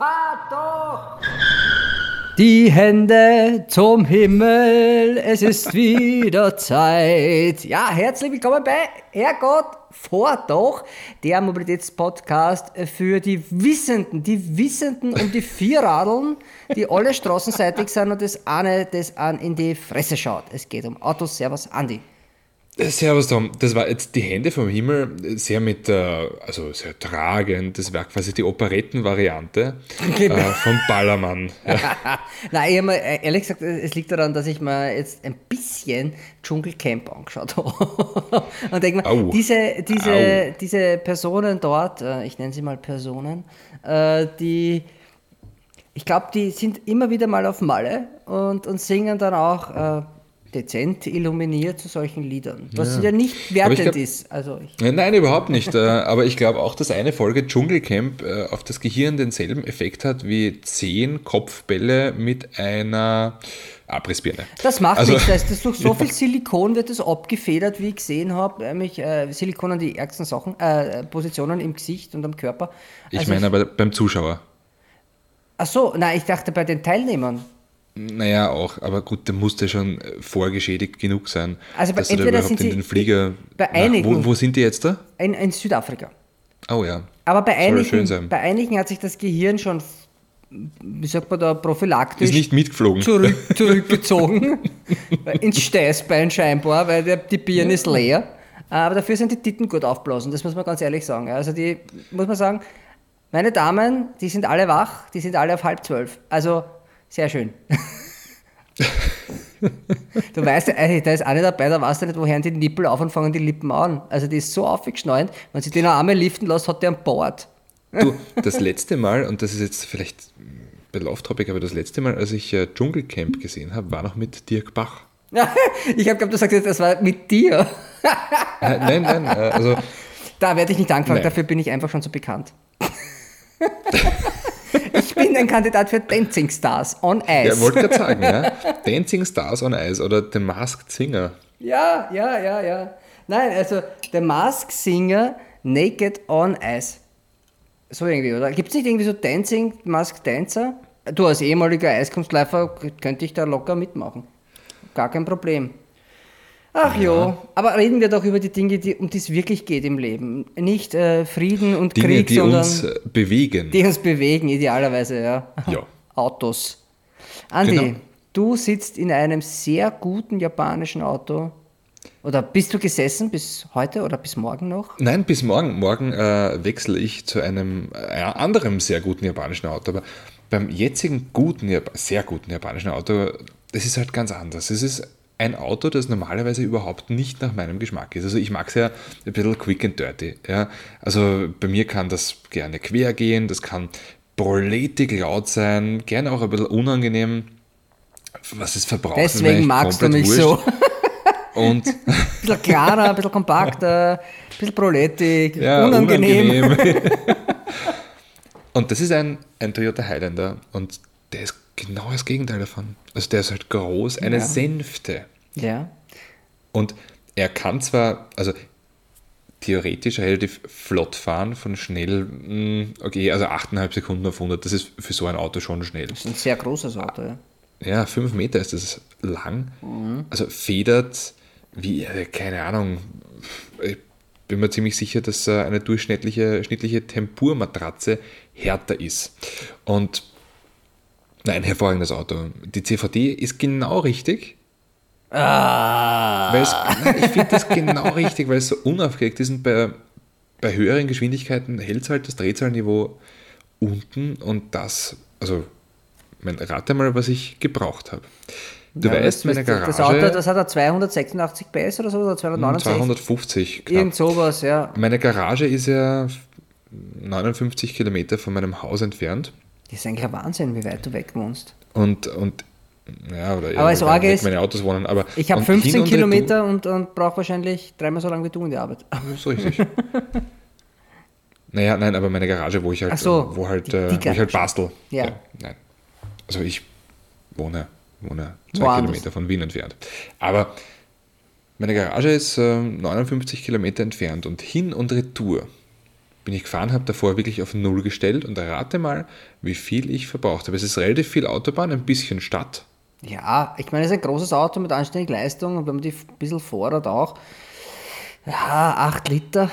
Fahr doch! Die Hände zum Himmel, es ist wieder Zeit. Ja, herzlich willkommen bei Herrgott, vor doch, der Mobilitätspodcast für die Wissenden, die Wissenden um die Vierradeln, die alle straßenseitig sind und das eine das an in die Fresse schaut. Es geht um Autos. Servus, Andi. Servus Tom, das war jetzt die Hände vom Himmel, sehr mit, äh, also sehr tragend, das war quasi die Operettenvariante äh, vom Ballermann. Ja. Nein, ich habe mir, ehrlich gesagt, es liegt daran, dass ich mir jetzt ein bisschen Dschungelcamp angeschaut habe. Und denke mir, diese, diese, diese Personen dort, äh, ich nenne sie mal Personen, äh, die, ich glaube, die sind immer wieder mal auf Malle und, und singen dann auch äh, dezent illuminiert zu solchen Liedern. Was ja, ja nicht wertend glaub, ist. Also nein, überhaupt nicht. Äh, aber ich glaube auch, dass eine Folge Dschungelcamp äh, auf das Gehirn denselben Effekt hat wie zehn Kopfbälle mit einer Abrissbirne. Das macht also, nichts. Das durch so viel Silikon wird das abgefedert, wie ich gesehen habe. Nämlich äh, Silikon an die ärgsten Sachen, äh, Positionen im Gesicht und am Körper. Also ich meine aber beim Zuschauer. Ach so, nein, ich dachte bei den Teilnehmern. Naja, auch, aber gut, der musste schon äh, vorgeschädigt genug sein. Also dass entweder da sind in den Flieger. Bei einigen, na, wo, wo, sind die jetzt da? In, in Südafrika. Oh ja. Aber bei einigen, bei einigen hat sich das Gehirn schon, wie sagt man da, prophylaktisch. Ist nicht mitgeflogen. Zurück, zurückgezogen. ins Steißbein scheinbar, weil der, die Birne ist leer. Aber dafür sind die Titten gut aufblasen, das muss man ganz ehrlich sagen. Also die, muss man sagen, meine Damen, die sind alle wach, die sind alle auf halb zwölf. Also sehr schön. du weißt, äh, da ist eine dabei, da weißt du nicht, woher die Nippel auf und fangen die Lippen an. Also die ist so aufgeschnallt, wenn sie den einmal liften lässt, hat der einen Bord. Du, das letzte Mal, und das ist jetzt vielleicht bei Love Topic, aber das letzte Mal, als ich äh, Dschungelcamp gesehen habe, war noch mit Dirk Bach. ich habe geglaubt, du sagst jetzt, das war mit dir. Äh, nein, nein, äh, also. Da werde ich nicht angefangen, dafür bin ich einfach schon so bekannt. Ich bin ein Kandidat für Dancing Stars on Ice. Ja, wollte gerade sagen, ja. Dancing Stars on Ice oder The Masked Singer. Ja, ja, ja, ja. Nein, also The Masked Singer Naked on Ice. So irgendwie, oder? Gibt es nicht irgendwie so Dancing, Masked Dancer? Du als ehemaliger Eiskunstläufer könnte ich da locker mitmachen. Gar kein Problem. Ach ja. jo, aber reden wir doch über die Dinge, die, um die es wirklich geht im Leben. Nicht äh, Frieden und Dinge, Krieg, die sondern uns äh, bewegen. Die uns bewegen, idealerweise, ja. ja. Autos. Andi, genau. du sitzt in einem sehr guten japanischen Auto. Oder bist du gesessen bis heute oder bis morgen noch? Nein, bis morgen. Morgen äh, wechsle ich zu einem äh, anderen sehr guten japanischen Auto. Aber beim jetzigen guten, sehr guten japanischen Auto, das ist halt ganz anders. Es ist ein Auto, das normalerweise überhaupt nicht nach meinem Geschmack ist. Also ich mag es ja ein bisschen quick and dirty. Ja? Also bei mir kann das gerne quer gehen, das kann proletig laut sein, gerne auch ein bisschen unangenehm. Was ist verbraucht? Deswegen magst du mich wurscht. so. Und ein bisschen klarer, ein bisschen kompakter, ein bisschen proletig, ja, unangenehm. unangenehm. und das ist ein, ein Toyota Highlander und der ist genau das Gegenteil davon. Also der ist halt groß, eine ja. Sänfte. Ja. Und er kann zwar, also theoretisch relativ flott fahren, von schnell, hm, okay, also 8,5 Sekunden auf 100, das ist für so ein Auto schon schnell. Das ist ein sehr großes Auto, ja. Ja, 5 Meter ist das lang. Mhm. Also federt wie, äh, keine Ahnung, ich bin mir ziemlich sicher, dass eine durchschnittliche schnittliche Tempurmatratze härter ist. Und Nein, hervorragendes Auto. Die CVD ist genau richtig. Ah. Es, nein, ich finde das genau richtig, weil es so unaufgeregt ist und bei, bei höheren Geschwindigkeiten hält es halt das Drehzahlniveau unten und das, also, mein, rate mal, was ich gebraucht habe. Du ja, weißt, meine Garage. Das Auto, das hat er 286 PS oder so, oder 269? 250. Knapp. Irgend sowas, ja. Meine Garage ist ja 59 Kilometer von meinem Haus entfernt. Das ist eigentlich ein Wahnsinn, wie weit du weg wohnst. Und, und ja, oder aber es Arge ist, meine Autos wohnen. Aber, ich habe 15 und Kilometer und, und brauche wahrscheinlich dreimal so lange wie du in die Arbeit. Das ist richtig. naja, nein, aber meine Garage, wo ich halt, so, wo halt, die, die wo ich halt bastel. Ja. ja. Nein. Also ich wohne, wohne zwei Woanders. Kilometer von Wien entfernt. Aber meine Garage ist äh, 59 Kilometer entfernt und hin und retour bin ich gefahren, habe davor wirklich auf Null gestellt und rate mal, wie viel ich verbraucht habe. Es ist relativ viel Autobahn, ein bisschen Stadt. Ja, ich meine, es ist ein großes Auto mit anständiger Leistung und wenn man die ein bisschen fordert auch, ja, 8 Liter.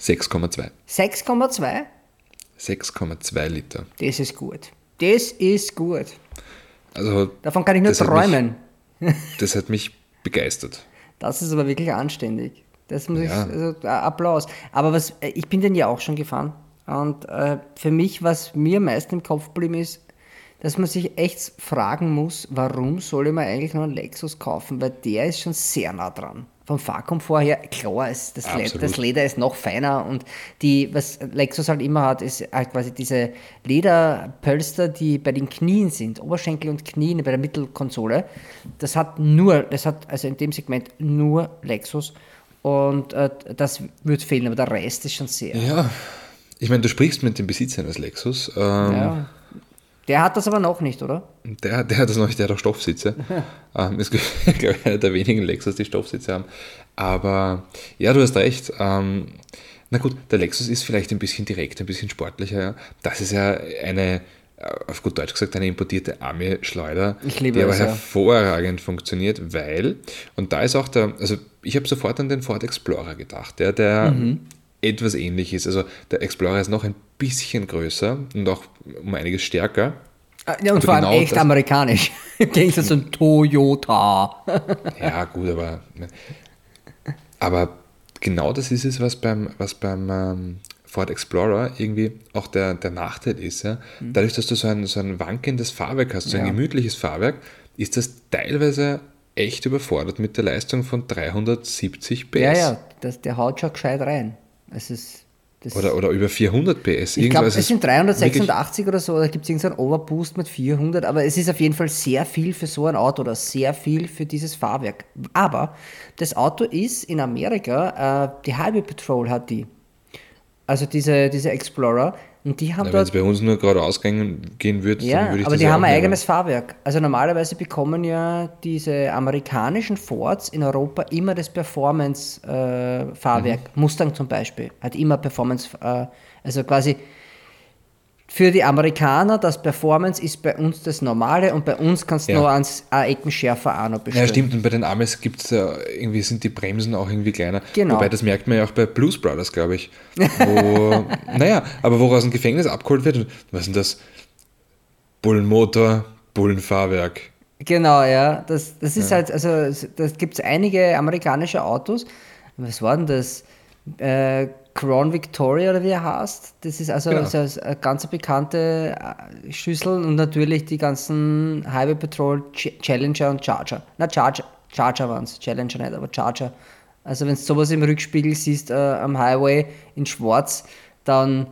6,2. 6,2? 6,2 Liter. Das ist gut. Das ist gut. Also, Davon kann ich nur träumen. Mich, das hat mich begeistert. Das ist aber wirklich anständig. Das muss ja. ich, also Applaus. Aber was, ich bin den ja auch schon gefahren. Und äh, für mich, was mir am meisten im Kopf geblieben ist, dass man sich echt fragen muss, warum soll ich mir eigentlich noch einen Lexus kaufen, weil der ist schon sehr nah dran vom Fahrkomfort her, klar, ist das, Leder, das Leder ist noch feiner und die, was Lexus halt immer hat, ist halt quasi diese Lederpölster, die bei den Knien sind, Oberschenkel und Knien bei der Mittelkonsole. Das hat nur, das hat also in dem Segment nur Lexus und äh, das wird fehlen, aber der Rest ist schon sehr. Ja, ich meine, du sprichst mit dem Besitzer eines Lexus. Ähm, ja. Der hat das aber noch nicht, oder? Der, der hat das noch nicht, der hat auch Stoffsitze. ähm, ist, glaube ich, einer der wenigen Lexus, die Stoffsitze haben. Aber ja, du hast recht. Ähm, na gut, der Lexus ist vielleicht ein bisschen direkt, ein bisschen sportlicher. Ja. Das ist ja eine, auf gut Deutsch gesagt, eine importierte Army-Schleuder, die aber es, hervorragend ja. funktioniert, weil, und da ist auch der, also ich habe sofort an den Ford Explorer gedacht, der, der mhm. etwas ähnlich ist. Also der Explorer ist noch ein bisschen größer und auch um einiges stärker. Ah, ja, und vor allem genau echt amerikanisch. Im Gegensatz zum Toyota. ja, gut, aber. Aber genau das ist es, was beim, was beim ähm, Ford Explorer irgendwie auch der, der Nachteil ist. Ja? Mhm. Dadurch, dass du so ein, so ein wankendes Fahrwerk hast, so ein gemütliches Fahrwerk, ist das teilweise echt überfordert mit der Leistung von 370 PS. Ja, ja, das, der haut schon gescheit rein. Es ist oder, oder über 400 PS. Ich glaube, es sind 386 oder so, da gibt es irgendeinen Overboost mit 400, aber es ist auf jeden Fall sehr viel für so ein Auto oder sehr viel für dieses Fahrwerk. Aber das Auto ist in Amerika, äh, die Highway Patrol hat die. Also diese, diese Explorer, und die haben ja, Wenn es bei uns nur geradeaus gehen würde, ja, dann würde ich aber das die haben ein eigenes Fahrwerk. Also normalerweise bekommen ja diese amerikanischen Fords in Europa immer das Performance-Fahrwerk. Äh, mhm. Mustang zum Beispiel hat immer Performance, äh, also quasi für die Amerikaner, das Performance ist bei uns das Normale und bei uns kannst du ja. nur ans Eckenschärfer auch noch bestellen. Ja, stimmt. Und bei den Amis gibt es ja, irgendwie sind die Bremsen auch irgendwie kleiner. Genau. Wobei, das merkt man ja auch bei Blues Brothers, glaube ich. Wo, naja, aber wo aus dem Gefängnis abgeholt wird, was ist denn das? Bullenmotor, Bullenfahrwerk. Genau, ja. Das, das ist ja. halt, also das gibt es einige amerikanische Autos. Was war denn das? Äh, Crown Victoria oder wie er heißt. Das ist also, genau. also eine ganz bekannte äh, Schüssel und natürlich die ganzen Highway Patrol Challenger und Charger. Na, Charger, Charger waren es, Challenger nicht, aber Charger. Also wenn du sowas im Rückspiegel siehst äh, am Highway in schwarz, dann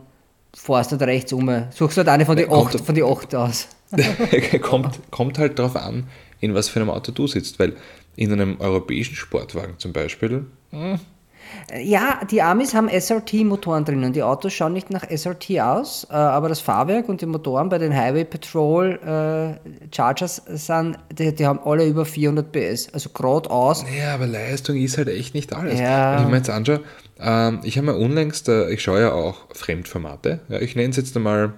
fährst du da rechts um. Suchst du halt eine von den acht, von die acht aus. kommt, kommt halt darauf an, in was für einem Auto du sitzt, weil in einem europäischen Sportwagen zum Beispiel, hm, ja, die Amis haben SRT-Motoren drinnen. Die Autos schauen nicht nach SRT aus, äh, aber das Fahrwerk und die Motoren bei den Highway Patrol äh, Chargers sind, die, die, haben alle über 400 PS, also geradeaus. Ja, aber Leistung ist halt echt nicht alles. Ja. Wenn ich mir jetzt anschaue, ähm, ich habe mir unlängst, äh, ich schaue ja auch Fremdformate, ja, ich nenne es jetzt einmal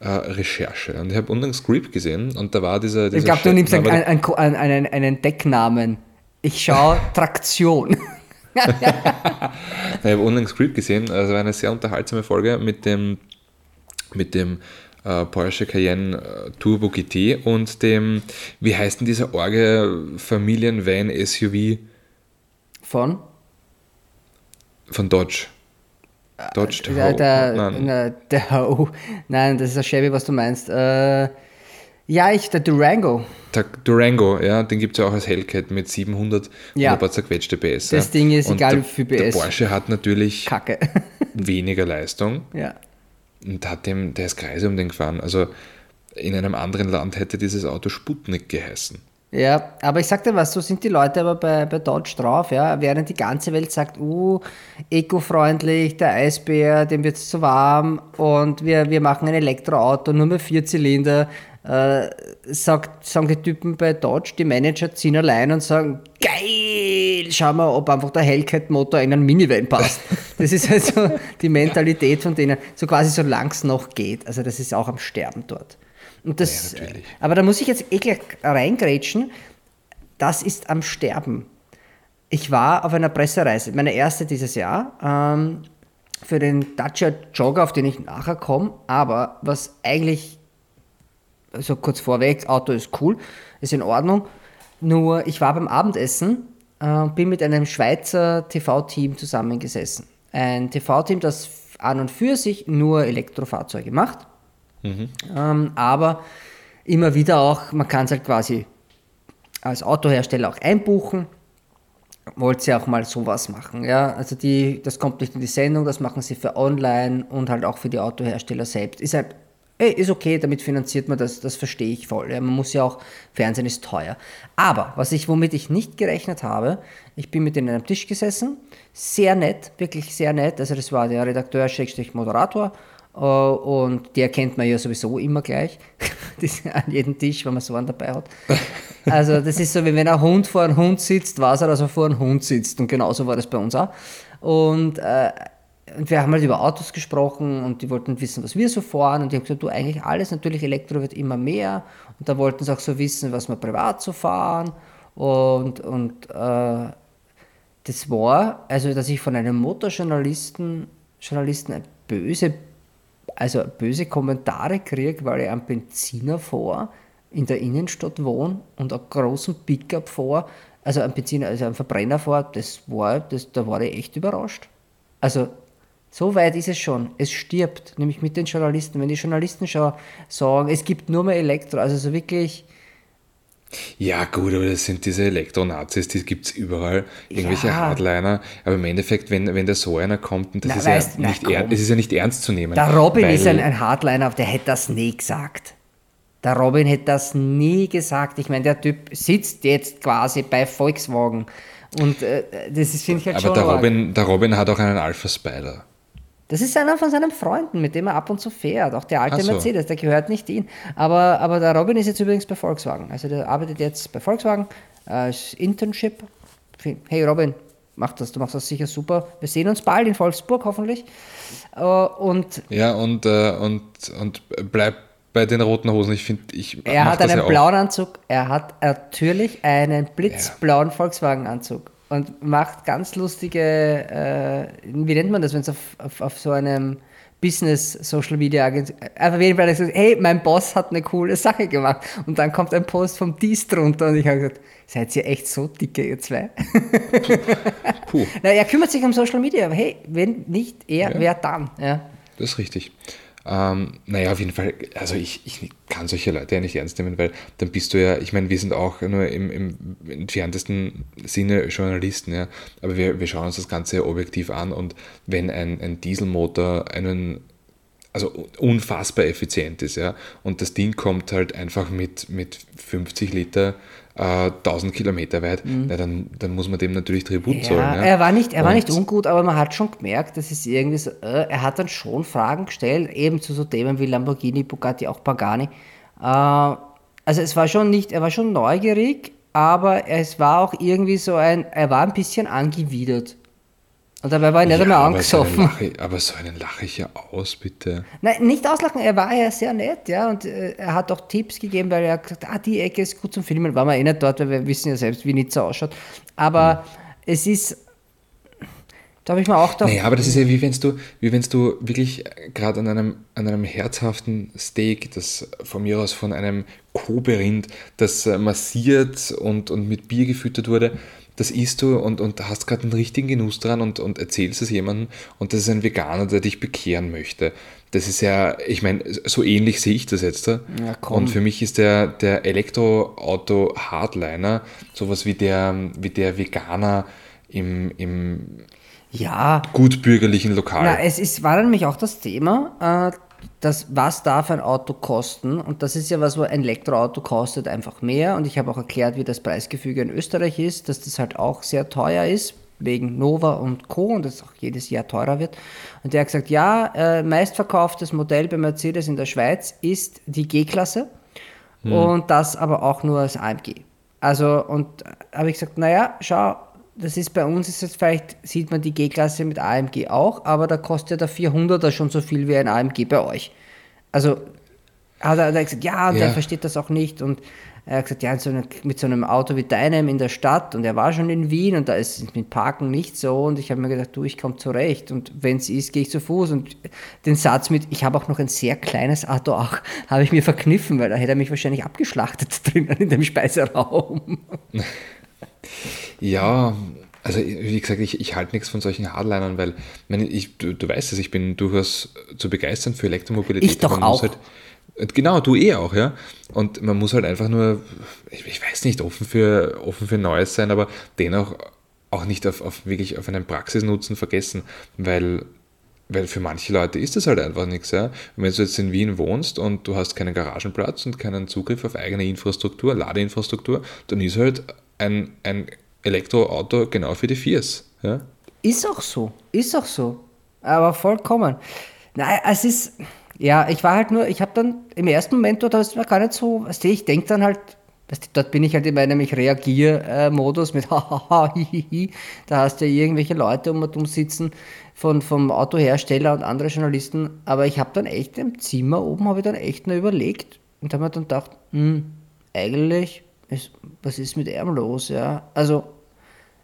äh, Recherche. Und ich habe unlängst Grip gesehen und da war dieser. dieser ich glaube, du nimmst einen, einen, einen, einen Decknamen. Ich schaue Traktion. ich habe unlängst Creep gesehen, also eine sehr unterhaltsame Folge mit dem, mit dem äh, Porsche Cayenne äh, Turbo GT und dem, wie heißt denn dieser Orge Familienvan SUV? Von? Von Dodge. Dodge Tahoe. Der, der, Nein. Der Ho. Nein, das ist ein Chevy, was du meinst. Äh, ja, ich, der Durango. Der Durango, ja, den gibt es ja auch als Hellcat mit 700 ja. und ein zerquetschte PS. Das. Ding ist und egal der, für PS. Der Porsche hat natürlich Kacke. weniger Leistung. Ja. Und hat dem, der ist Kreise um den gefahren. Also in einem anderen Land hätte dieses Auto Sputnik geheißen. Ja, aber ich sag dir was, so sind die Leute aber bei, bei Dodge drauf, ja. Während die ganze Welt sagt, uh, eco-freundlich, der Eisbär, dem wird es zu warm und wir, wir machen ein Elektroauto, nur mit vier Zylinder, äh, sagt, sagen die Typen bei Dodge, die Manager ziehen allein und sagen, geil, schauen wir, ob einfach der Hellcat-Motor in einen Minivan passt. Das ist halt so die Mentalität von denen, so quasi solange es noch geht. Also das ist auch am Sterben dort. Und das, ja, aber da muss ich jetzt eklig reingrätschen. Das ist am Sterben. Ich war auf einer Pressereise, meine erste dieses Jahr, ähm, für den Dacia Jogger, auf den ich nachher komme. Aber was eigentlich, also kurz vorweg, Auto ist cool, ist in Ordnung. Nur ich war beim Abendessen, äh, bin mit einem Schweizer TV-Team zusammengesessen. Ein TV-Team, das an und für sich nur Elektrofahrzeuge macht Mhm. Ähm, aber immer wieder auch, man kann es halt quasi als Autohersteller auch einbuchen. Wollt ihr auch mal sowas machen, ja? Also die, das kommt nicht in die Sendung, das machen sie für online und halt auch für die Autohersteller selbst. Ist halt, ey, ist okay, damit finanziert man das, das verstehe ich voll. Ja? Man muss ja auch, Fernsehen ist teuer. Aber, was ich, womit ich nicht gerechnet habe, ich bin mit denen einem Tisch gesessen, sehr nett, wirklich sehr nett. Also das war der Redakteur, Schrägstrich Moderator äh, und die erkennt man ja sowieso immer gleich, an jedem Tisch, wenn man so einen dabei hat. Also das ist so, wie wenn ein Hund vor einem Hund sitzt, weiß er, dass er vor einem Hund sitzt. Und genauso war das bei uns auch. Und, äh, und wir haben halt über Autos gesprochen und die wollten wissen, was wir so fahren. Und die haben gesagt, du eigentlich alles, natürlich Elektro wird immer mehr. Und da wollten sie auch so wissen, was wir privat so fahren. Und, und äh, das war, also dass ich von einem Motorjournalisten Journalisten böse also böse Kommentare kriege, weil ich einen Benziner vor in der Innenstadt wohne und einen großen Pickup vor, also ein Benziner, also einen Verbrenner vor, das war, das, da war ich echt überrascht. Also so weit ist es schon. Es stirbt, nämlich mit den Journalisten. Wenn die Journalisten schon sagen, es gibt nur mehr Elektro, also so wirklich ja, gut, aber das sind diese Elektronazis, die gibt es überall, irgendwelche ja. Hardliner. Aber im Endeffekt, wenn, wenn da so einer kommt, und das, na, ist, weißt, ja nicht na, das ist ja nicht ernst zu nehmen. Der Robin ist ein, ein Hardliner, der hätte das nie gesagt. Der Robin hätte das nie gesagt. Ich meine, der Typ sitzt jetzt quasi bei Volkswagen. Und äh, das finde ich halt aber schon. Aber der Robin, der Robin hat auch einen Alpha Spider. Das ist einer von seinen Freunden, mit dem er ab und zu fährt. Auch der alte so. Mercedes, der gehört nicht ihm. Aber, aber der Robin ist jetzt übrigens bei Volkswagen. Also der arbeitet jetzt bei Volkswagen als Internship. Hey Robin, mach das, du machst das sicher super. Wir sehen uns bald in Wolfsburg hoffentlich. Äh, und ja, und, äh, und, und bleib bei den roten Hosen. Ich finde, ich. Er hat einen blauen Anzug. Er hat natürlich einen blitzblauen ja. Volkswagen-Anzug und macht ganz lustige, äh, wie nennt man das, wenn es auf, auf, auf, so einem Business Social Media Agentur, einfach jeden Fall sagt, hey, mein Boss hat eine coole Sache gemacht und dann kommt ein Post vom Dies drunter und ich habe gesagt, seid ihr echt so dicke, ihr zwei? Puh. Na, er kümmert sich um Social Media, aber hey, wenn nicht er, ja. wer dann? Ja. Das ist richtig. Ähm, naja, auf jeden Fall, also ich, ich kann solche Leute ja nicht ernst nehmen, weil dann bist du ja, ich meine, wir sind auch nur im, im entferntesten Sinne Journalisten, ja, aber wir, wir schauen uns das Ganze objektiv an und wenn ein, ein Dieselmotor einen also unfassbar effizient ist, ja. Und das Ding kommt halt einfach mit, mit 50 Liter äh, 1000 Kilometer weit, mhm. ja, dann, dann muss man dem natürlich Tribut ja, zollen. Ja. Er, war nicht, er war nicht ungut, aber man hat schon gemerkt, dass es irgendwie so, äh, er hat dann schon Fragen gestellt, eben zu so Themen wie Lamborghini, Bugatti, auch Pagani. Äh, also es war schon nicht, er war schon neugierig, aber es war auch irgendwie so ein, er war ein bisschen angewidert. Und dabei war er nicht ja, einmal angesoffen. Aber so, einen lache, aber so einen lache ich ja aus, bitte. Nein, nicht auslachen, er war ja sehr nett, ja, und äh, er hat auch Tipps gegeben, weil er gesagt hat, ah, die Ecke ist gut zum Filmen, war man eh nicht dort, weil wir wissen ja selbst, wie Nizza ausschaut. Aber hm. es ist, da habe ich mir auch gedacht... Naja, aber das ist ja wie wenn du, wie wenn du wirklich gerade an einem, an einem herzhaften Steak, das von mir aus von einem Kobe-Rind, das äh, massiert und, und mit Bier gefüttert wurde, das isst du und, und hast gerade einen richtigen Genuss dran und, und erzählst es jemandem und das ist ein Veganer, der dich bekehren möchte. Das ist ja, ich meine, so ähnlich sehe ich das jetzt. Ja, und für mich ist der, der Elektroauto-Hardliner sowas wie der, wie der Veganer im, im ja. gutbürgerlichen Lokal. Na, es ist, war nämlich auch das Thema, äh, dass was darf ein Auto kosten? Und das ist ja was, wo ein Elektroauto kostet einfach mehr. Und ich habe auch erklärt, wie das Preisgefüge in Österreich ist, dass das halt auch sehr teuer ist, wegen Nova und Co. und das auch jedes Jahr teurer wird. Und der hat gesagt, ja, äh, meistverkauftes Modell bei Mercedes in der Schweiz ist die G-Klasse hm. und das aber auch nur als AMG. Also, und habe ich gesagt, naja, schau, das ist bei uns, ist jetzt vielleicht, sieht man die G-Klasse mit AMG auch, aber da kostet der 400er schon so viel wie ein AMG bei euch. Also hat er, hat er gesagt, ja, und ja. der versteht das auch nicht und er hat gesagt, ja, so eine, mit so einem Auto wie deinem in der Stadt und er war schon in Wien und da ist es mit Parken nicht so und ich habe mir gedacht, du, ich komme zurecht und wenn es ist, gehe ich zu Fuß und den Satz mit, ich habe auch noch ein sehr kleines Auto auch, habe ich mir verkniffen, weil da hätte er mich wahrscheinlich abgeschlachtet drinnen in dem Speiseraum. Ja, also wie gesagt, ich, ich halte nichts von solchen Hardlinern, weil meine, ich, du, du weißt es, ich bin durchaus zu begeistern für Elektromobilität. Ich doch auch. Halt, Genau, du eh auch, ja. Und man muss halt einfach nur, ich, ich, weiß nicht, offen für, offen für Neues sein, aber dennoch auch nicht auf, auf wirklich auf einen Praxisnutzen vergessen, weil, weil für manche Leute ist das halt einfach nichts, ja. Und wenn du jetzt in Wien wohnst und du hast keinen Garagenplatz und keinen Zugriff auf eigene Infrastruktur, Ladeinfrastruktur, dann ist halt ein, ein Elektroauto genau für die Viers, ja. Ist auch so, ist auch so. Aber vollkommen. Nein, es ist, ja, ich war halt nur, ich habe dann im ersten Moment dort, das war gar nicht so, weißt du, ich denke dann halt, weißt dort bin ich halt in meinem Ich reagiere-Modus mit hahaha, hihihi. Da hast du ja irgendwelche Leute um und um sitzen von, vom Autohersteller und andere Journalisten. Aber ich habe dann echt im Zimmer oben, habe ich dann echt nur überlegt und habe mir dann gedacht, hm, eigentlich, ist, was ist mit ihm los, ja? Also,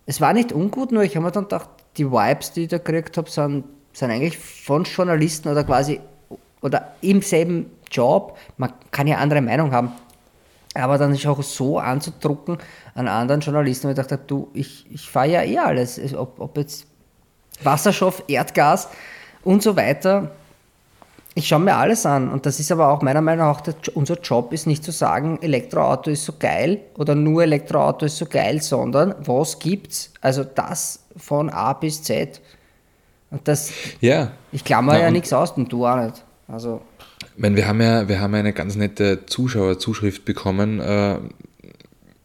es war nicht ungut, nur ich habe mir dann gedacht, die Vibes, die ich da gekriegt habe, sind, sind eigentlich von Journalisten oder quasi oder im selben Job, man kann ja andere Meinung haben, aber dann ist auch so anzudrucken an anderen Journalisten, wo ich dachte, du, ich, ich fahre ja eh alles, ob, ob jetzt Wasserstoff, Erdgas und so weiter. Ich schaue mir alles an und das ist aber auch meiner Meinung nach, der, unser Job ist nicht zu sagen, Elektroauto ist so geil oder nur Elektroauto ist so geil, sondern was gibt's? Also das von A bis Z. Und das, ja. ich klammer ja nichts aus und du auch nicht. Also. Ich meine, wir haben ja wir haben eine ganz nette Zuschauerzuschrift bekommen äh,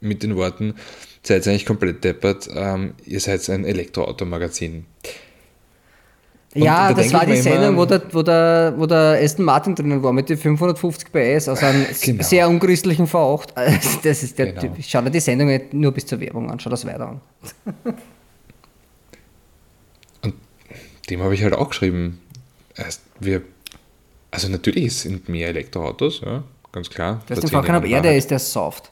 mit den Worten, seid eigentlich komplett deppert, ähm, ihr seid ein Elektroautomagazin. Und ja, da das war die Sendung, wo der, wo, der, wo der Aston Martin drinnen war mit den 550 PS aus einem genau. sehr unchristlichen V8. Das ist der genau. Typ. Schau dir die Sendung nur bis zur Werbung an, schau das weiter an. Und dem habe ich halt auch geschrieben, wir also natürlich sind mehr Elektroautos, ja, ganz klar. Du hast den Frage, ob er der ist, der soft.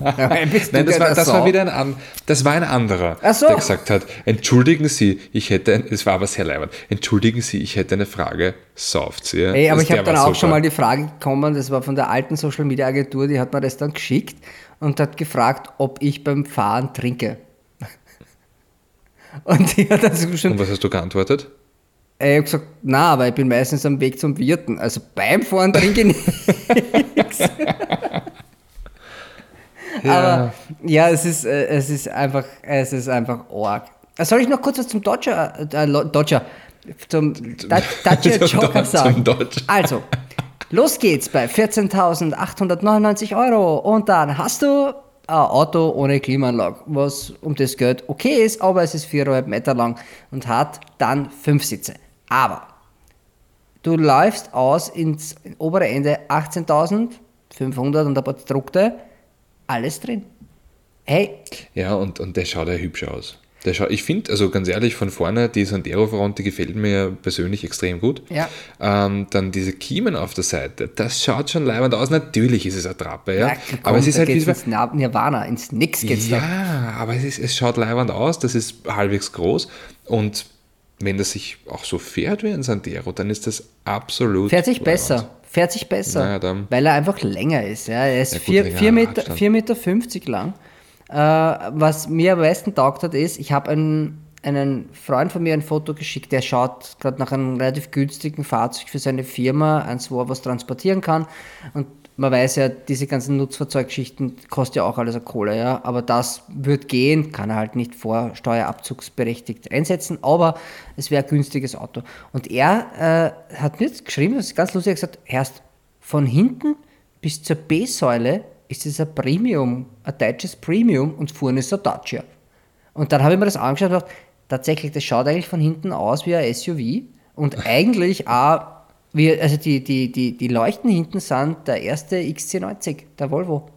Nein, das war, das war wieder ein, das war ein anderer, so. der gesagt hat, entschuldigen Sie, ich hätte, es war aber sehr leibend, entschuldigen Sie, ich hätte eine Frage, soft. Ja? Ey, aber das, ich habe dann auch super. schon mal die Frage bekommen, das war von der alten Social Media Agentur, die hat mir das dann geschickt und hat gefragt, ob ich beim Fahren trinke. Und die hat also schon... Und was hast du geantwortet? Ich habe gesagt, na, aber ich bin meistens am Weg zum Wirten. Also beim Fahren trinke ich nichts. Ja. Aber ja, es ist, äh, es ist einfach, es ist einfach arg. Äh, soll ich noch kurz was zum Dodger, äh, Dodger, zum Dacia Joker sagen? Also, los geht's bei 14.899 Euro und dann hast du ein Auto ohne Klimaanlage, was um das Geld okay ist, aber es ist 4,5 Meter lang und hat dann fünf Sitze. Aber du läufst aus ins obere Ende 18.500 und ein paar Druckte, alles drin. Hey. Ja, und, und der schaut ja hübsch aus. Der schaut, ich finde, also ganz ehrlich, von vorne, die Sandero-Front, die gefällt mir persönlich extrem gut. Ja. Ähm, dann diese Kiemen auf der Seite, das schaut schon leibend aus. Natürlich ist es eine Trappe, ja. ja komm, aber es ist halt ins Nirvana, ins Nix geht's Ja, da. aber es, ist, es schaut leibend aus, das ist halbwegs groß und wenn das sich auch so fährt wie ein Sandero, dann ist das absolut. Fährt sich besser. Fährt sich besser. Naja, weil er einfach länger ist. Ja. Er ist 4 ja, Meter, 4 Meter 50 lang. Äh, was mir am meisten taugt hat, ist, ich habe einen, einen Freund von mir ein Foto geschickt, der schaut gerade nach einem relativ günstigen Fahrzeug für seine Firma, eins, wo er was transportieren kann. Und man weiß ja, diese ganzen Nutzfahrzeuggeschichten kostet ja auch alles eine Kohle, ja. Aber das wird gehen, kann er halt nicht vorsteuerabzugsberechtigt einsetzen, aber es wäre ein günstiges Auto. Und er äh, hat mir jetzt geschrieben, das ist ganz lustig, er hat gesagt, erst von hinten bis zur B-Säule ist es ein Premium, ein deutsches Premium und vorne ist ein Dacia. Und dann habe ich mir das angeschaut und gedacht, tatsächlich, das schaut eigentlich von hinten aus wie ein SUV und eigentlich auch wir, also die, die, die, die Leuchten hinten sind der erste XC90, der Volvo.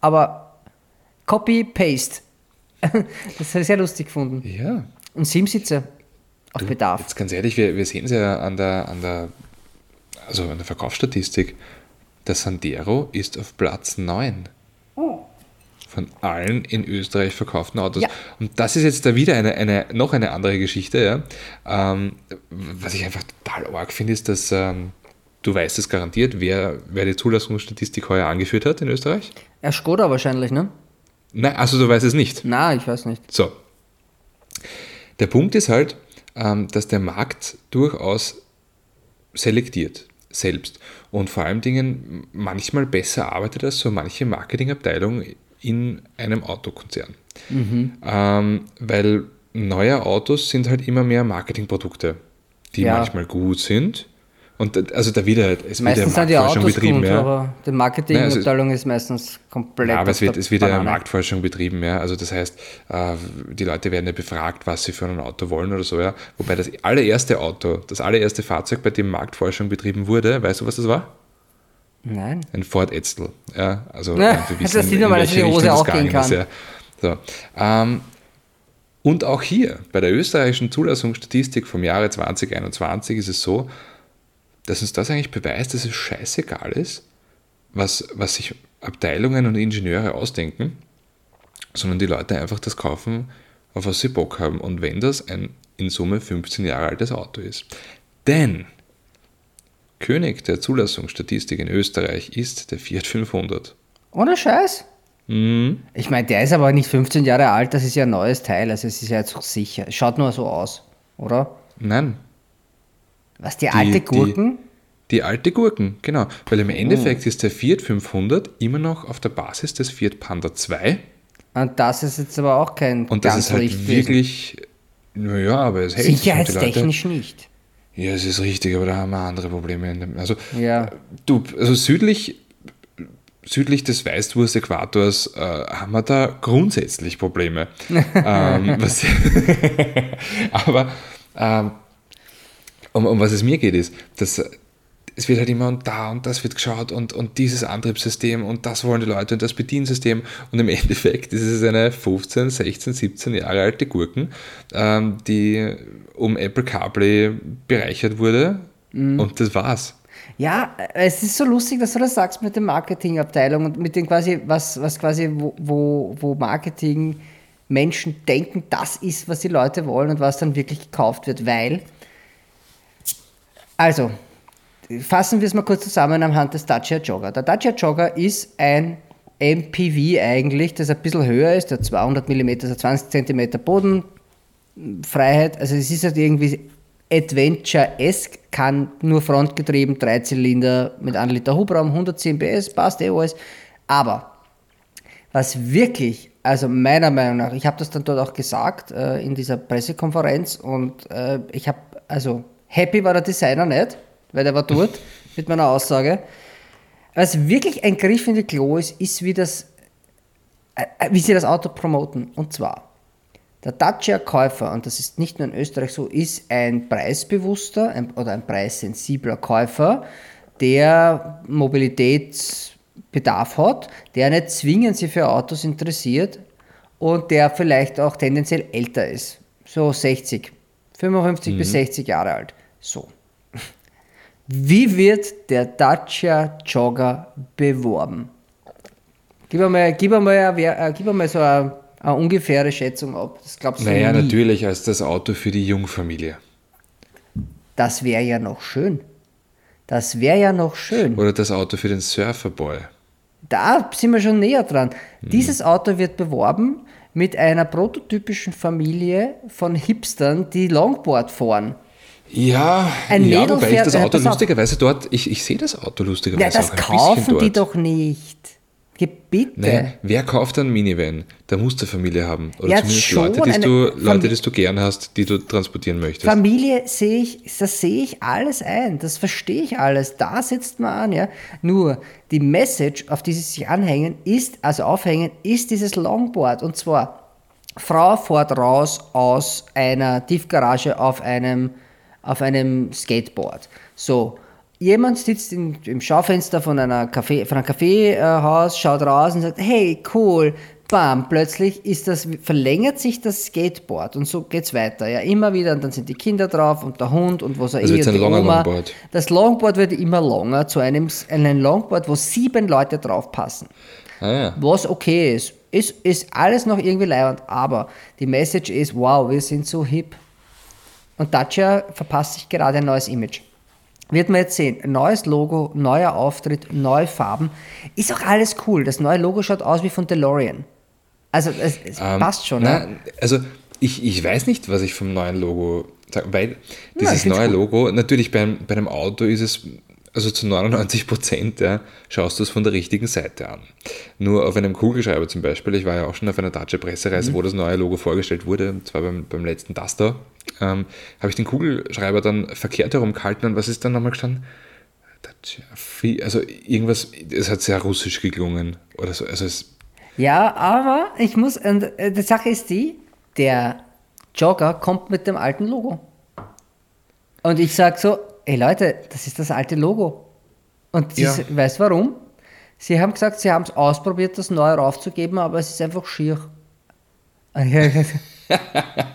Aber Copy-Paste. das habe ich sehr lustig gefunden. Ja. Und Siebsitzer auf du, Bedarf. Jetzt ganz ehrlich, wir, wir sehen es ja an der, an der, also an der Verkaufsstatistik. Der Sandero ist auf Platz 9 von allen in Österreich verkauften Autos. Ja. Und das ist jetzt da wieder eine, eine, noch eine andere Geschichte. Ja? Ähm, was ich einfach total arg finde, ist, dass ähm, du weißt es garantiert, wer, wer die Zulassungsstatistik heuer angeführt hat in Österreich? Er Skoda wahrscheinlich, ne? Nein, also du weißt es nicht. Nein, ich weiß nicht. So. Der Punkt ist halt, ähm, dass der Markt durchaus selektiert selbst und vor allen Dingen manchmal besser arbeitet als so manche Marketingabteilung in einem Autokonzern. Mhm. Ähm, weil neue Autos sind halt immer mehr Marketingprodukte, die ja. manchmal gut sind. Und also da wieder, es meistens wird ja Marktforschung betrieben. Gut, ja. Aber die Marketingabteilung also, ist meistens komplett. Ja, aber es wird, es wird ja Marktforschung betrieben, ja. Also das heißt, äh, die Leute werden ja befragt, was sie für ein Auto wollen oder so, ja. Wobei das allererste Auto, das allererste Fahrzeug, bei dem Marktforschung betrieben wurde, weißt du, was das war? Nein. Ein Ford Edsel. Ja, also ja, wir wissen, das sieht mal, dass die Hose auch gehen kann. Ist, ja. so. ähm, und auch hier, bei der österreichischen Zulassungsstatistik vom Jahre 2021 ist es so, dass uns das eigentlich beweist, dass es scheißegal ist, was, was sich Abteilungen und Ingenieure ausdenken, sondern die Leute einfach das kaufen, auf was sie Bock haben. Und wenn das ein in Summe 15 Jahre altes Auto ist. Denn König der Zulassungsstatistik in Österreich ist der Fiat 500. Ohne Scheiß? Mhm. Ich meine, der ist aber nicht 15 Jahre alt, das ist ja ein neues Teil, also es ist ja jetzt sicher. Es schaut nur so aus, oder? Nein. Was, die, die alte Gurken? Die, die, alte Gurken, genau. Weil im Endeffekt oh. ist der Fiat 500 immer noch auf der Basis des Fiat Panda 2. Und das ist jetzt aber auch kein Und das ist halt wirklich, naja, aber es hält Sicherheitstechnisch nicht. Ja, es ist richtig, aber da haben wir andere Probleme. Also, ja. du, also südlich, südlich des Weißwurst-Äquators äh, haben wir da grundsätzlich Probleme. ähm, was, aber ähm, um, um was es mir geht, ist, dass es wird halt immer und da und das wird geschaut und, und dieses Antriebssystem und das wollen die Leute und das Bediensystem und im Endeffekt ist es eine 15, 16, 17 Jahre alte Gurken, ähm, die um Apple CarPlay bereichert wurde mhm. und das war's. Ja, es ist so lustig, dass du das sagst mit der Marketingabteilung und mit dem quasi, was, was quasi, wo, wo, wo Marketing Menschen denken, das ist, was die Leute wollen und was dann wirklich gekauft wird, weil, also, fassen wir es mal kurz zusammen anhand des Dacia Jogger. Der Dacia Jogger ist ein MPV eigentlich, das ein bisschen höher ist, der 200 mm, also 20 cm Bodenfreiheit. Also es ist halt irgendwie Adventure-esque, kann nur frontgetrieben, drei Zylinder mit 1 Liter Hubraum, 110 PS, passt eh alles. Aber was wirklich, also meiner Meinung nach, ich habe das dann dort auch gesagt äh, in dieser Pressekonferenz und äh, ich habe, also happy war der Designer nicht, weil der war dort mit meiner Aussage. Was wirklich ein Griff in die Klo ist, ist, wie, das, äh, wie sie das Auto promoten. Und zwar, der Dacia-Käufer, und das ist nicht nur in Österreich so, ist ein preisbewusster ein, oder ein preissensibler Käufer, der Mobilitätsbedarf hat, der nicht zwingend sich für Autos interessiert und der vielleicht auch tendenziell älter ist. So 60, 55 mhm. bis 60 Jahre alt. So. Wie wird der Dacia Jogger beworben? Gib mal, gib mal, äh, gib mal so eine, eine, ungefähre Schätzung ab. Das glaubst du Naja, nie. natürlich als das Auto für die Jungfamilie. Das wäre ja noch schön. Das wäre ja noch schön. Oder das Auto für den Surferboy. Da sind wir schon näher dran. Mhm. Dieses Auto wird beworben mit einer prototypischen Familie von Hipstern, die Longboard fahren. Ja, ein ja Mädel wobei ich das Auto lustigerweise dort, ich, ich sehe das Auto lustigerweise Ja, das auch ein kaufen bisschen die doch nicht. Geh bitte. Naja, wer kauft einen Minivan? Der muss eine Familie haben. Oder Ja, zumindest Leute, die du, Leute, die du gern hast, die du transportieren möchtest. Familie sehe ich, das sehe ich alles ein, das verstehe ich alles, da setzt man an, ja. Nur die Message, auf die sie sich anhängen, ist, also aufhängen, ist dieses Longboard. Und zwar, Frau fährt raus aus einer Tiefgarage auf einem, auf einem Skateboard. So. Jemand sitzt im, im Schaufenster von, einer Café, von einem Kaffeehaus, schaut raus und sagt, hey, cool, bam, plötzlich ist das, verlängert sich das Skateboard und so geht's weiter. Ja, immer wieder und dann sind die Kinder drauf und der Hund und was auch Also immer. Oma. Longboard. Das Longboard wird immer länger zu einem, einem Longboard, wo sieben Leute drauf passen. ah, ja. Was okay ist. Ist, ist alles noch irgendwie leibend, aber die Message ist, wow, wir sind so hip. Und Dacia verpasst sich gerade ein neues Image. Wird man jetzt sehen. Neues Logo, neuer Auftritt, neue Farben. Ist auch alles cool. Das neue Logo schaut aus wie von DeLorean. Also es, es Ähm, passt schon. Na, ne? Also ich, ich weiß nicht, was ich vom neuen Logo sage, weil dieses find's neue gut. Logo, natürlich beim, bei einem Auto ist es, also zu 99 Prozent ja, schaust du es von der richtigen Seite an. Nur auf einem Kugelschreiber zum Beispiel, ich war ja auch schon auf einer Dacia Mhm. Pressereise, wo das neue Logo vorgestellt wurde, und zwar beim, beim letzten Duster, ähm, habe ich den Kugelschreiber dann verkehrt herum gehalten und was ist dann nochmal gestanden? Also irgendwas, es hat sehr russisch geklungen oder so, also es Ja, aber ich muss, und äh, die Sache ist die, der Jogger kommt mit dem alten Logo. Und ich sage so, ey Leute, das ist das alte Logo. Und sie, Ja. weißt warum? Sie haben gesagt, sie haben es ausprobiert, das neu raufzugeben, aber es ist einfach schier.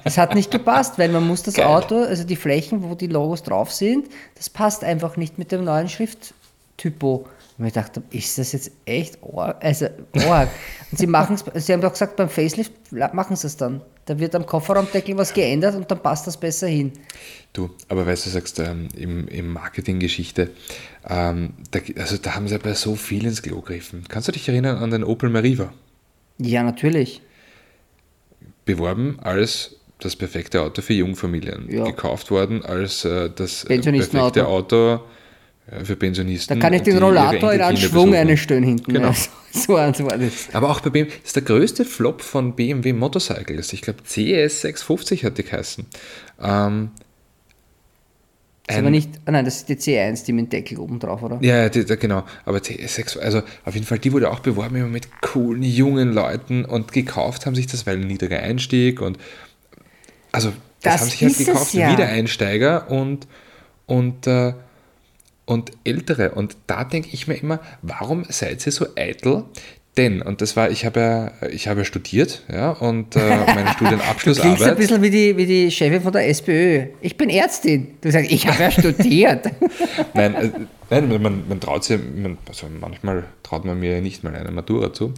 Das hat nicht gepasst, weil man muss das Geil. Auto, also die Flächen, wo die Logos drauf sind, das passt einfach nicht mit dem neuen Schrifttypo. Und ich dachte, ist das jetzt echt arg? Also, arg. Und sie machen es, sie haben doch gesagt, beim Facelift machen sie es dann. Da wird am Kofferraumdeckel was geändert und dann passt das besser hin. Du, aber weißt du, sagst ähm, im, im Marketinggeschichte, ähm, da, also da haben sie ja bei so viel ins Klo gegriffen. Kannst du dich erinnern an den Opel Meriva? Ja, natürlich. Beworben als das perfekte Auto für Jungfamilien. Ja. Gekauft worden als äh, das äh, perfekte Auto äh, für Pensionisten. Da kann ich den Rollator in einen Schwung einstellen hinten. Genau. Ja, so, so eins war das. Aber auch bei BMW, das ist der größte Flop von BMW Motorcycles. Ich glaube, CS650 hat die geheißen. Ähm, Ist aber nicht, ah nein, das ist die C1, die mit dem Deckel oben drauf, oder? Ja, die, genau. Aber CS6, also auf jeden Fall, die wurde auch beworben immer mit coolen jungen Leuten und gekauft haben sich das, weil ein niedriger Einstieg und also das, Das haben sich halt gekauft, ja. Wiedereinsteiger und, und, äh, und Ältere. Und da denke ich mir immer, warum seid ihr so eitel? Denn, und das war, ich habe ja, ich habe ja studiert, ja, und äh, meine Du klingst ein Studienabschlussarbeit. bisschen wie die, wie die Chefin von der SPÖ. Ich bin Ärztin. Du sagst, ich habe ja studiert. Nein, äh, nein man, man traut sich, man, also manchmal traut man mir nicht mal eine Matura zu.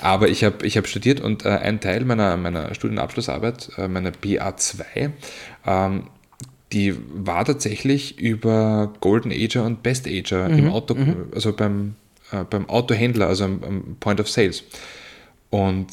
Aber ich habe ich hab studiert und äh, ein Teil meiner, meiner Studienabschlussarbeit, äh, meiner BA2, ähm, die war tatsächlich über Golden Ager und Best Ager im Auto, also beim, äh, beim Autohändler, also am, am Point of Sales. Und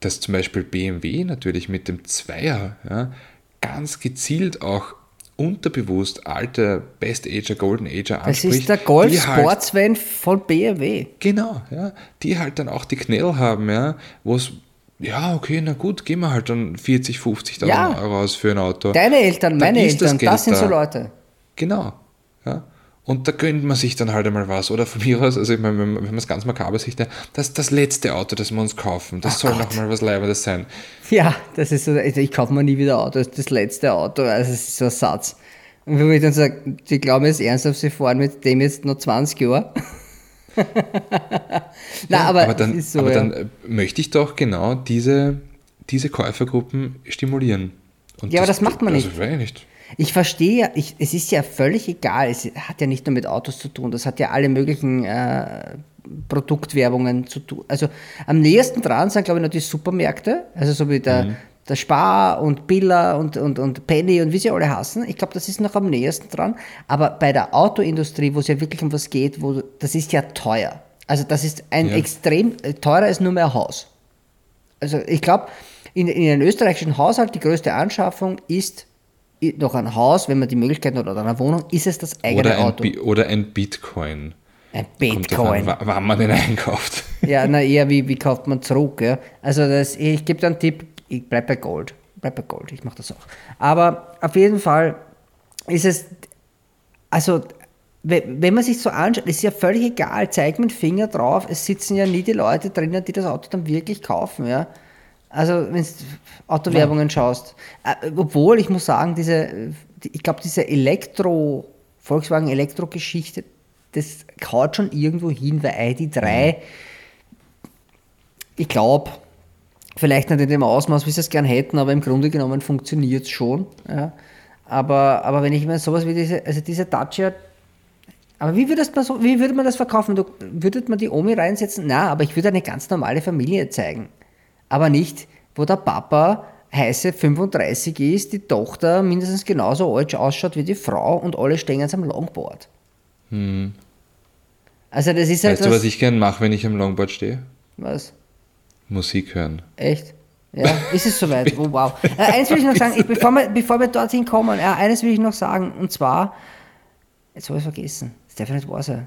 dass zum Beispiel BMW natürlich mit dem Zweier ja, ganz gezielt auch unterbewusst alte Best Ager, Golden Ager Das anspricht. ist der Golf halt, Sportsvan von BMW. Genau, ja, die halt dann auch die Knell haben, ja, wo es, ja, okay, na gut, gehen wir halt dann 40, 50.000 Ja. Euro aus für ein Auto. Deine Eltern, Da meine das Eltern, Geld das sind so. Leute. Genau. Ja. Und da gönnt man sich dann halt einmal was. Oder von mir aus, also ich meine, wenn man es ganz makaber sieht, das das letzte Auto, das wir uns kaufen, das soll noch mal was Leibendes sein. Ja, das ist so, also ich kaufe mir nie wieder Auto, das ist das letzte Auto, also das ist so ein Satz. Und wenn ich dann sage, die glauben jetzt ernsthaft, sie fahren mit dem jetzt noch 20 Jahre. Nein, aber, aber dann, so, aber ja. dann äh, möchte ich doch genau diese, diese Käufergruppen stimulieren. Und Ja, aber das macht man also, nicht. weiß ich nicht. Ich verstehe ja, ich, es ist ja völlig egal, es hat ja nicht nur mit Autos zu tun, das hat ja alle möglichen äh, Produktwerbungen zu tun. Also am nächsten dran sind, glaube ich, noch die Supermärkte, also so wie der, Mhm. der Spar und Billa und, und, und Penny und wie sie alle hassen. Ich glaube, das ist noch am nächsten dran. Aber bei der Autoindustrie, wo es ja wirklich um was geht, wo, das ist ja teuer. Also das ist ein Ja. extrem, äh, teurer ist nur mehr Haus. Also ich glaube, in, in einem österreichischen Haushalt die größte Anschaffung ist noch ein Haus, wenn man die Möglichkeit hat, oder eine Wohnung, ist es das eigene oder ein Auto. Bi oder ein Bitcoin. Ein Bitcoin. An, wann man den einkauft. Ja, na eher wie, wie kauft man zurück. Ja? Also das, ich gebe dir einen Tipp, ich bleib bei Gold. Bleib bei Gold, ich mache das auch. Aber auf jeden Fall ist es, also wenn man sich so anschaut, ist ja völlig egal, zeig mit dem Finger drauf, es sitzen ja nie die Leute drinnen, die das Auto dann wirklich kaufen, ja. Also wenn du Autowerbungen ja. schaust. Äh, obwohl, ich muss sagen, diese, ich glaube, diese Elektro, Volkswagen Elektro-Geschichte, das kaut schon irgendwo hin, weil ID3, mhm. ich glaube, vielleicht nicht in dem Ausmaß, wie sie es gern hätten, aber im Grunde genommen funktioniert es schon. Ja. Aber, aber wenn ich mir sowas wie diese, also diese Dacia, aber wie würde, man so, wie würde man das verkaufen? Du, würdet man die Omi reinsetzen? Na, aber ich würde eine ganz normale Familie zeigen. Aber nicht, wo der Papa heiße 35 ist, die Tochter mindestens genauso alt ausschaut wie die Frau und alle stehen am Longboard. Hm. Also das ist halt Weißt du, was ich gern mache, wenn ich am Longboard stehe? Was? Musik hören. Echt? Ja, ist es soweit? Oh, wow. Äh, eines will ich noch sagen, ich, bevor, wir, bevor wir dorthin kommen, äh, eines will ich noch sagen, und zwar, jetzt habe ich es vergessen, das darf nicht wahr sein.